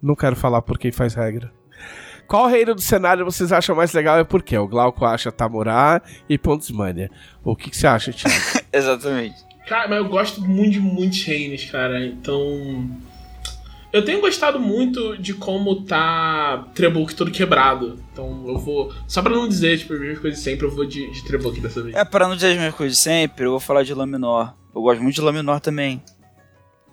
Não quero falar por quem faz regra. Qual reino do cenário vocês acham mais legal e por quê? O Glauco acha Tamurá e Pontsmania. O que, que você acha, Thiago? Exatamente. Cara, mas eu gosto muito de muitos reinos, cara. Então. Eu tenho gostado muito de como tá Trebuch todo quebrado. Então eu vou. Só pra não dizer, tipo, as mesmas coisas sempre, eu vou de, de dessa vez. É, pra não dizer as mesmas coisas sempre, eu vou falar de Laminor. Eu gosto muito de Laminor também.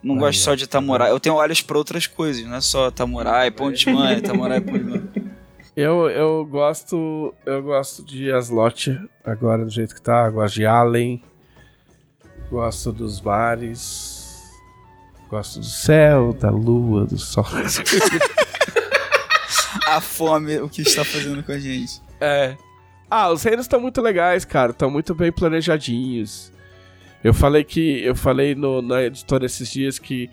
Não gosto só de Tamurai. Eu tenho olhos pra outras coisas, não é só Tamurai, Ponte Mãe, Tamurai, Ponte Mãe. Eu, eu gosto. Eu gosto de Aslot agora do jeito que tá. Gosto de Allen. Gosto dos bares. Gosto do céu, da lua, do sol. A fome, o que está fazendo com a gente. É. Ah, os reinos estão muito legais, cara. Estão muito bem planejadinhos. Eu falei que. Eu falei no, na editora esses dias que.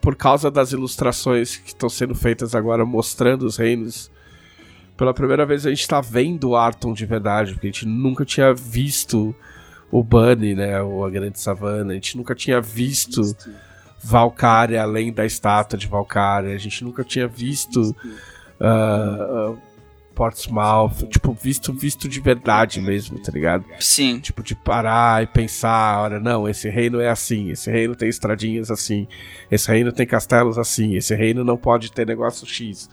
Por causa das ilustrações que estão sendo feitas agora mostrando os reinos. Pela primeira vez a gente tá vendo o Arton de verdade, porque a gente nunca tinha visto o Bunny, né? Ou a Grande Savana. A gente nunca tinha visto Valkyria além da estátua de Valkyria. A gente nunca tinha visto uh, uh, Portsmouth, tipo, visto, visto de verdade mesmo, tá ligado? Sim. Tipo, de parar e pensar, olha, não, esse reino é assim, esse reino tem estradinhas assim, esse reino tem castelos assim, esse reino não pode ter negócio X,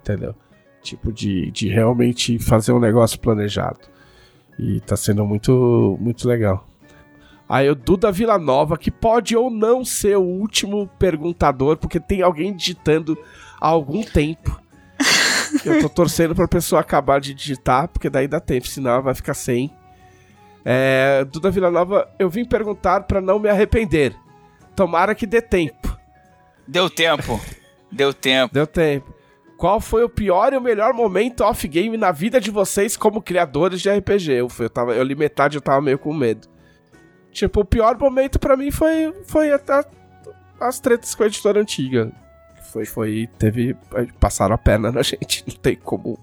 entendeu? Tipo, de, de realmente fazer um negócio planejado. E tá sendo muito, muito legal. Aí o Duda Vila Nova, que pode ou não ser o último perguntador, porque tem alguém digitando há algum tempo. Eu tô torcendo pra pessoa acabar de digitar, porque daí dá tempo, senão ela vai ficar sem. É, Duda Vila Nova, eu vim perguntar para não me arrepender. Tomara que dê tempo. Deu tempo. Deu tempo. Deu tempo. Qual foi o pior e o melhor momento off-game na vida de vocês como criadores de RPG? Eu, eu, tava, eu li metade, eu tava meio com medo. Tipo, o pior momento para mim foi, foi até as tretas com a editora antiga. Foi, foi, teve, passaram a perna na gente, não tem como,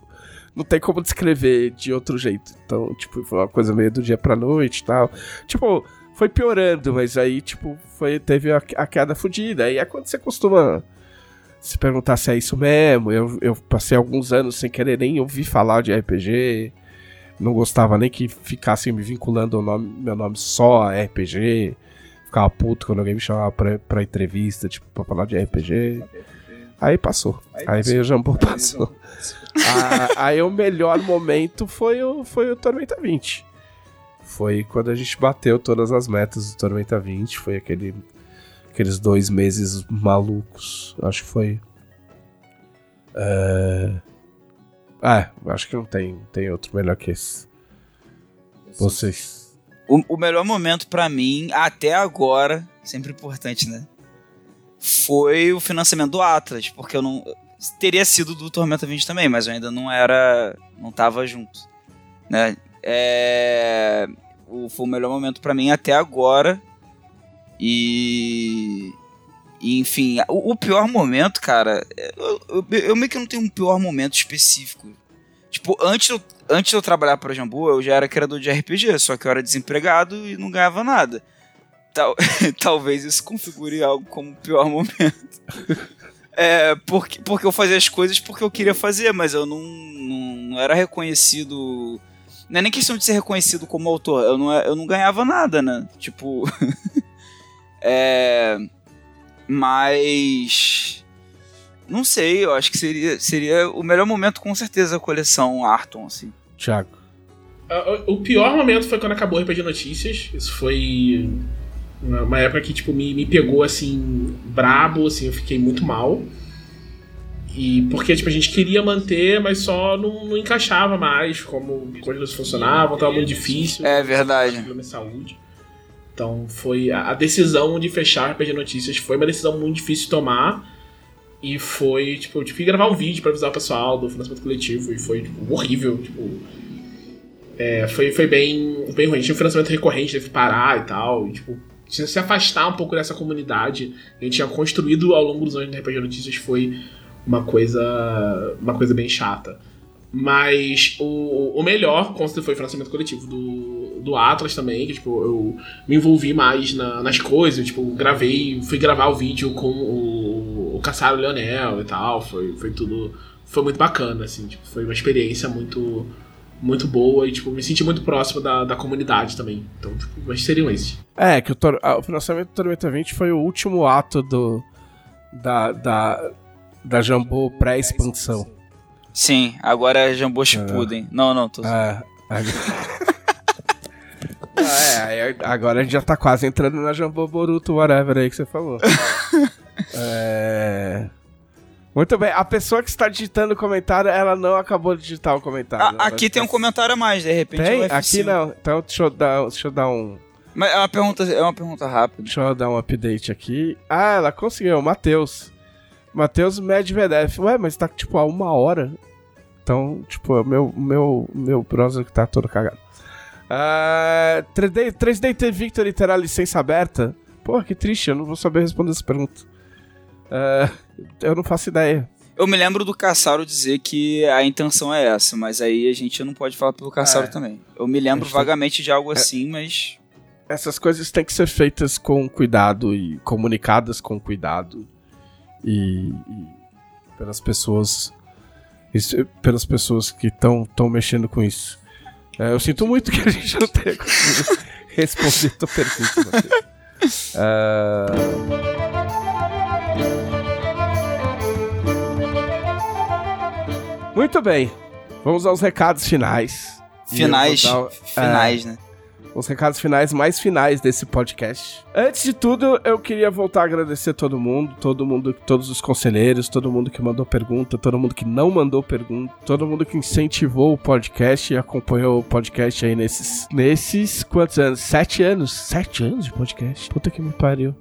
não tem como descrever de outro jeito. Então, tipo, foi uma coisa meio do dia pra noite e tal. Tipo, foi piorando, mas aí, tipo, foi, teve a, a queda fodida. Aí é quando você costuma se perguntar se é isso mesmo. Eu, eu passei alguns anos sem querer nem ouvir falar de RPG. Não gostava nem que ficassem me vinculando o nome, meu nome só a RPG. Ficava puto quando alguém me chamava pra, pra entrevista, tipo, pra falar de RPG. Aí passou. Aí, aí veio o Jambô, passou. ah, aí o melhor momento foi o, foi o Tormenta 20. Foi quando a gente bateu todas as metas do Tormenta 20. Foi aquele, aqueles dois meses malucos. Acho que foi. É... Ah, acho que não tem, tem outro melhor que esse. Vocês. O, o melhor momento para mim, até agora, sempre importante, né? Foi o financiamento do Atlas, porque eu não. Teria sido do Tormenta 20 também, mas eu ainda não era. não tava junto. Né? É, foi o melhor momento para mim até agora. E. e enfim, o, o, pior momento, cara. Eu, eu, eu, meio que não tenho um pior momento específico. Tipo, antes, eu, antes de eu trabalhar para Jambu, eu já era criador de RPG, só que eu era desempregado e não ganhava nada. Tal, talvez isso configure algo como o pior momento. É, porque, porque eu fazia as coisas porque eu queria fazer, mas eu não, não, não, era reconhecido. Não é nem questão de ser reconhecido como autor, eu não, eu não ganhava nada, né? Tipo. é. Mas. Não sei, eu acho que seria, seria o melhor momento, com certeza, a coleção Arton, assim. Thiago. O pior momento foi quando acabou o RPG Notícias. Isso foi uma época que, tipo, me, me pegou, assim, brabo, assim, eu fiquei muito mal. E porque, tipo, a gente queria manter, mas só não, não encaixava mais como coisas funcionavam, tava muito difícil. É verdade. Problema de saúde. Então foi a, a decisão de fechar RPG Notícias foi uma decisão muito difícil de tomar. E foi, tipo, eu tive que gravar um vídeo pra avisar o pessoal do financiamento coletivo e foi tipo, horrível, tipo. É, foi, foi bem, bem ruim. Tinha um financiamento recorrente, teve que parar e tal. E, tipo, se afastar um pouco dessa comunidade que a gente tinha construído ao longo dos anos do RPG Notícias foi uma coisa uma coisa bem chata. Mas o, o melhor, com foi o financiamento coletivo do, do Atlas também, que tipo, eu me envolvi mais na, nas coisas, tipo, gravei, fui gravar o vídeo com o, o Caçaro Leonel e tal, foi, foi tudo, foi muito bacana, assim, tipo, foi uma experiência muito muito boa e, tipo, me senti muito próximo da, da comunidade também. Então, tipo, mas seriam esses. É, que o, tor o financiamento do Tormenta 20 foi o último ato do da, da, da Jambô pré-expansão. Sim, agora é Jambô Shippuden. É. Não, não, tô... É, ah, é, agora a gente já tá quase entrando na Jambô Boruto, whatever aí que você falou. é... Muito bem, a pessoa que está digitando o comentário, ela não acabou de digitar o comentário. aqui tem um comentário a mais, de repente. Tem? Aqui não. Então deixa eu dar, deixa eu dar um. Mas é uma pergunta, é uma pergunta rápida. Deixa eu dar um update aqui. Ah, ela conseguiu, Matheus. Matheus Medvedev. Ué, mas tá tipo a uma hora. Então, tipo, o meu, meu, meu browser que tá todo cagado. Uh, 3D, 3D Victory terá licença aberta? Porra, que triste, eu não vou saber responder essa pergunta. Uh, eu não faço ideia. Eu me lembro do Caçaro dizer que a intenção é essa, mas aí a gente não pode falar pelo Caçaro é. também. Eu me lembro vagamente de algo é. assim, mas. Essas coisas têm que ser feitas com cuidado e comunicadas com cuidado. E, e pelas pessoas. Isso, pelas pessoas que estão mexendo com isso. É, eu sinto muito que a gente não tenha conseguido responder a tua pergunta, Uh... Muito bem. Vamos aos recados finais. Finais. Dar, finais, é, né? Os recados finais mais finais desse podcast. Antes de tudo, eu queria voltar a agradecer todo mundo, todo mundo, todos os conselheiros, todo mundo que mandou pergunta, todo mundo que não mandou pergunta, todo mundo que incentivou o podcast e acompanhou o podcast aí nesses. Nesses quantos anos? Sete anos? Sete anos de podcast? Puta que me pariu.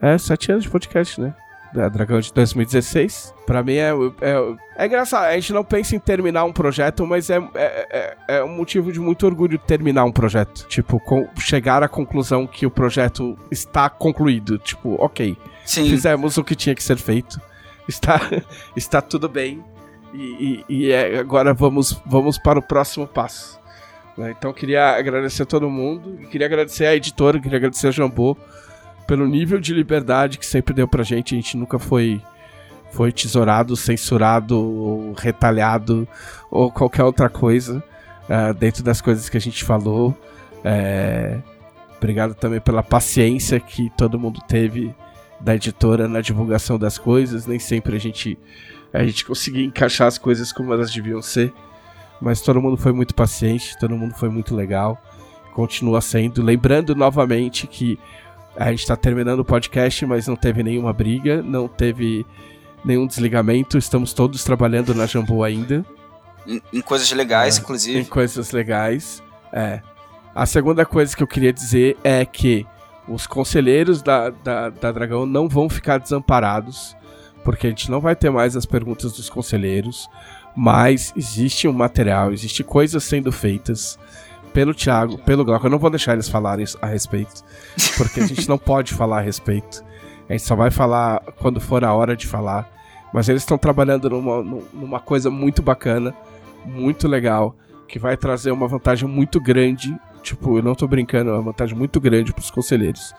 É, sete anos de podcast, né? Da Dragão de 2016. Pra mim é, é, é engraçado, a gente não pensa em terminar um projeto, mas é, é, é, é um motivo de muito orgulho terminar um projeto. Tipo, com, chegar à conclusão que o projeto está concluído. Tipo, ok, Sim. fizemos o que tinha que ser feito. Está, está tudo bem. E, e, e é, agora vamos, vamos para o próximo passo. Né? Então queria agradecer a todo mundo, queria agradecer a editora, queria agradecer a Jambô pelo nível de liberdade que sempre deu pra gente. A gente nunca foi foi tesourado, censurado, ou retalhado ou qualquer outra coisa uh, dentro das coisas que a gente falou. É, obrigado também pela paciência que todo mundo teve da editora na divulgação das coisas. Nem sempre a gente a gente conseguia encaixar as coisas como elas deviam ser, mas todo mundo foi muito paciente, todo mundo foi muito legal, continua sendo. Lembrando novamente que a gente tá terminando o podcast, mas não teve nenhuma briga, não teve nenhum desligamento. Estamos todos trabalhando na Jambu ainda. Em, em coisas legais, é, inclusive. Em coisas legais, é. A segunda coisa que eu queria dizer é que os conselheiros da, da, da Dragão não vão ficar desamparados, porque a gente não vai ter mais as perguntas dos conselheiros, mas existe um material, existe coisas sendo feitas pelo Thiago, pelo Glauco. Eu não vou deixar eles falarem a respeito, porque a gente não pode falar a respeito. A gente só vai falar quando for a hora de falar. Mas eles estão trabalhando numa, numa coisa muito bacana, muito legal, que vai trazer uma vantagem muito grande. Tipo, eu não tô brincando, é uma vantagem muito grande pros conselheiros.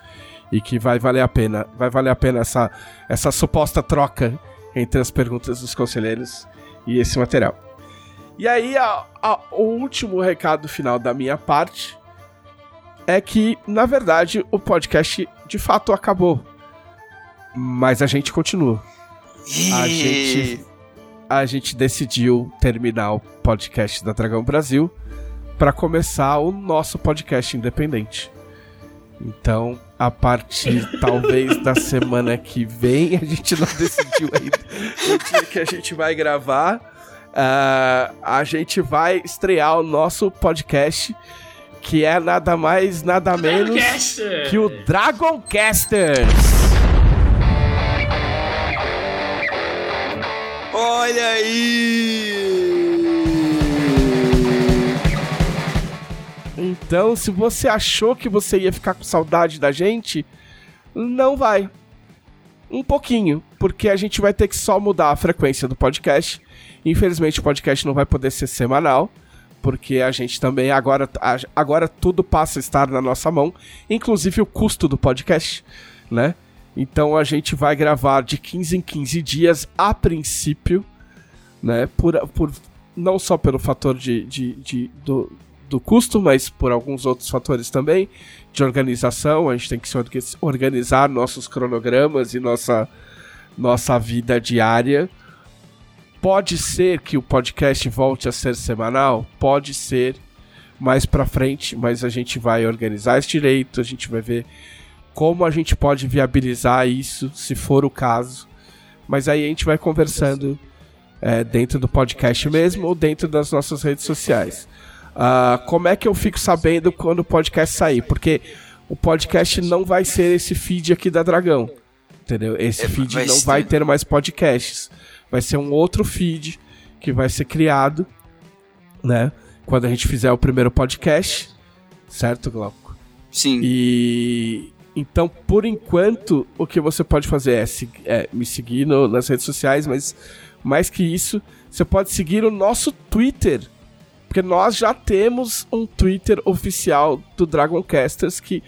E que vai valer a pena. Vai valer a pena essa, essa suposta troca entre as perguntas dos conselheiros e esse material. E aí, a, a, o último recado final da minha parte é que, na verdade, o podcast de fato acabou. Mas a gente continua. A gente, a gente decidiu terminar o podcast da Dragão Brasil para começar o nosso podcast independente. Então, a partir talvez da semana que vem, a gente não decidiu ainda o dia que a gente vai gravar uh, a gente vai estrear o nosso podcast, que é nada mais, nada menos que o Dragoncasters. Olha aí! Então, se você achou que você ia ficar com saudade da gente, não vai. Um pouquinho, porque a gente vai ter que só mudar a frequência do podcast Infelizmente o podcast não vai poder ser semanal, porque a gente também agora, agora tudo passa a estar na nossa mão, inclusive o custo do podcast, né? Então a gente vai gravar de 15 em 15 dias a princípio, né? Por, por, não só pelo fator de, de, de do, do custo, mas por alguns outros fatores também, de organização. A gente tem que se organizar nossos cronogramas e nossa, nossa vida diária Pode ser que o podcast volte a ser semanal? Pode ser mais para frente, mas a gente vai organizar esse direito, a gente vai ver como a gente pode viabilizar isso, se for o caso. Mas aí a gente vai conversando é, dentro do podcast mesmo ou dentro das nossas redes sociais. Uh, como é que eu fico sabendo quando o podcast sair? Porque o podcast não vai ser esse feed aqui da Dragão. Entendeu? Esse É, feed não vai ter mais podcasts. Vai ser um outro feed que vai ser criado, né? Quando a gente fizer o primeiro podcast, certo, Glauco? Sim. E então, por enquanto, o que você pode fazer é, é me seguir no- nas redes sociais, mas mais que isso, você pode seguir o nosso Twitter. Porque nós já temos um Twitter oficial do Dragoncasters que,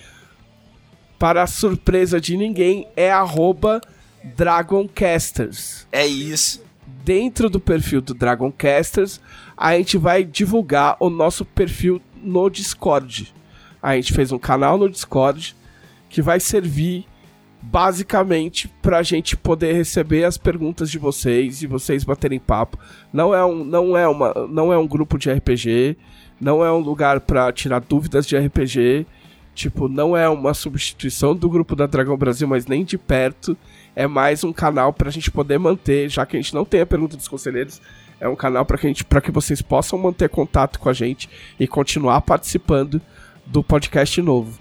para a surpresa de ninguém, é arroba Dragoncasters É isso. dentro do perfil do Dragoncasters, a gente vai divulgar o nosso perfil no Discord. A gente fez um canal no Discord que vai servir basicamente pra gente poder receber as perguntas de vocês e vocês baterem papo. Não é um, não é uma, não é um grupo de RPG, não é um lugar pra tirar dúvidas de RPG. Tipo, não é uma substituição do grupo da Dragão Brasil, mas nem de perto. É mais um canal pra gente poder manter, já que a gente não tem a pergunta dos conselheiros, é um canal pra que, a gente, pra que vocês possam manter contato com a gente e continuar participando do podcast novo,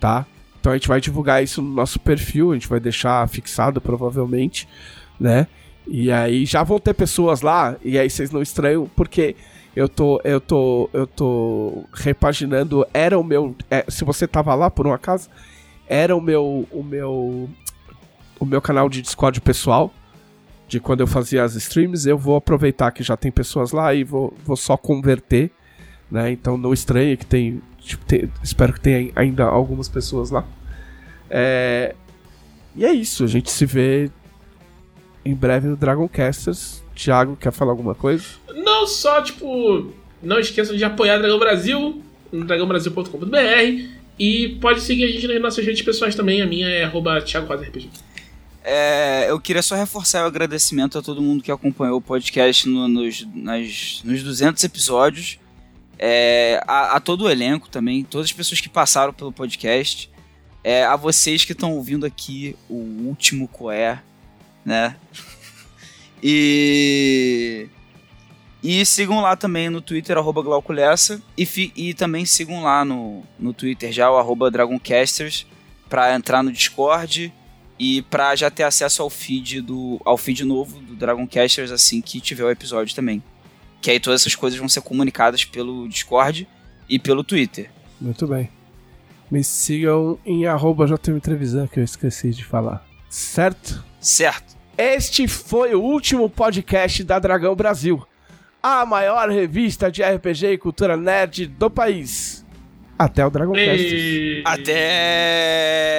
tá? Então a gente vai divulgar isso no nosso perfil, a gente vai deixar fixado provavelmente, né? E aí já vão ter pessoas lá, e aí vocês não estranham, porque eu tô, eu tô, eu tô repaginando, era o meu, é, se você tava lá por um acaso, era o meu, o meu, o meu canal de Discord pessoal, de quando eu fazia as streams, eu vou aproveitar que já tem pessoas lá e vou, vou só converter, né? Então não estranhe que tem, tipo, tem- espero que tenha ainda algumas pessoas lá. É, e é isso, a gente se vê em breve no Dragoncasters. Thiago, quer falar alguma coisa? Não só, tipo, não esqueçam de apoiar Dragão Brasil no dragãobrasil.com.br e pode seguir a gente nas nossas redes pessoais também. A minha é arroba Thiago Rosa RPG. É, eu queria só reforçar o agradecimento a todo mundo que acompanhou o podcast no- nos, nas- nos 200 episódios. É, a, a todo o elenco também, todas as pessoas que passaram pelo podcast. É, a vocês que estão ouvindo aqui o último Coé, né? E. E sigam lá também no Twitter, arroba Glauculessa. E, fi- e também sigam lá no, no Twitter já, o arroba Dragoncasters, pra entrar no Discord e pra já ter acesso ao feed do ao feed novo do Dragoncasters assim que tiver o episódio também. Que aí todas essas coisas vão ser comunicadas pelo Discord e pelo Twitter. Muito bem. Me sigam em arroba JM Trevisan, que eu esqueci de falar. Certo? Certo? Este foi o último podcast da Dragão Brasil, a maior revista de RPG e cultura nerd do país. Até o Dragoncast. E... Até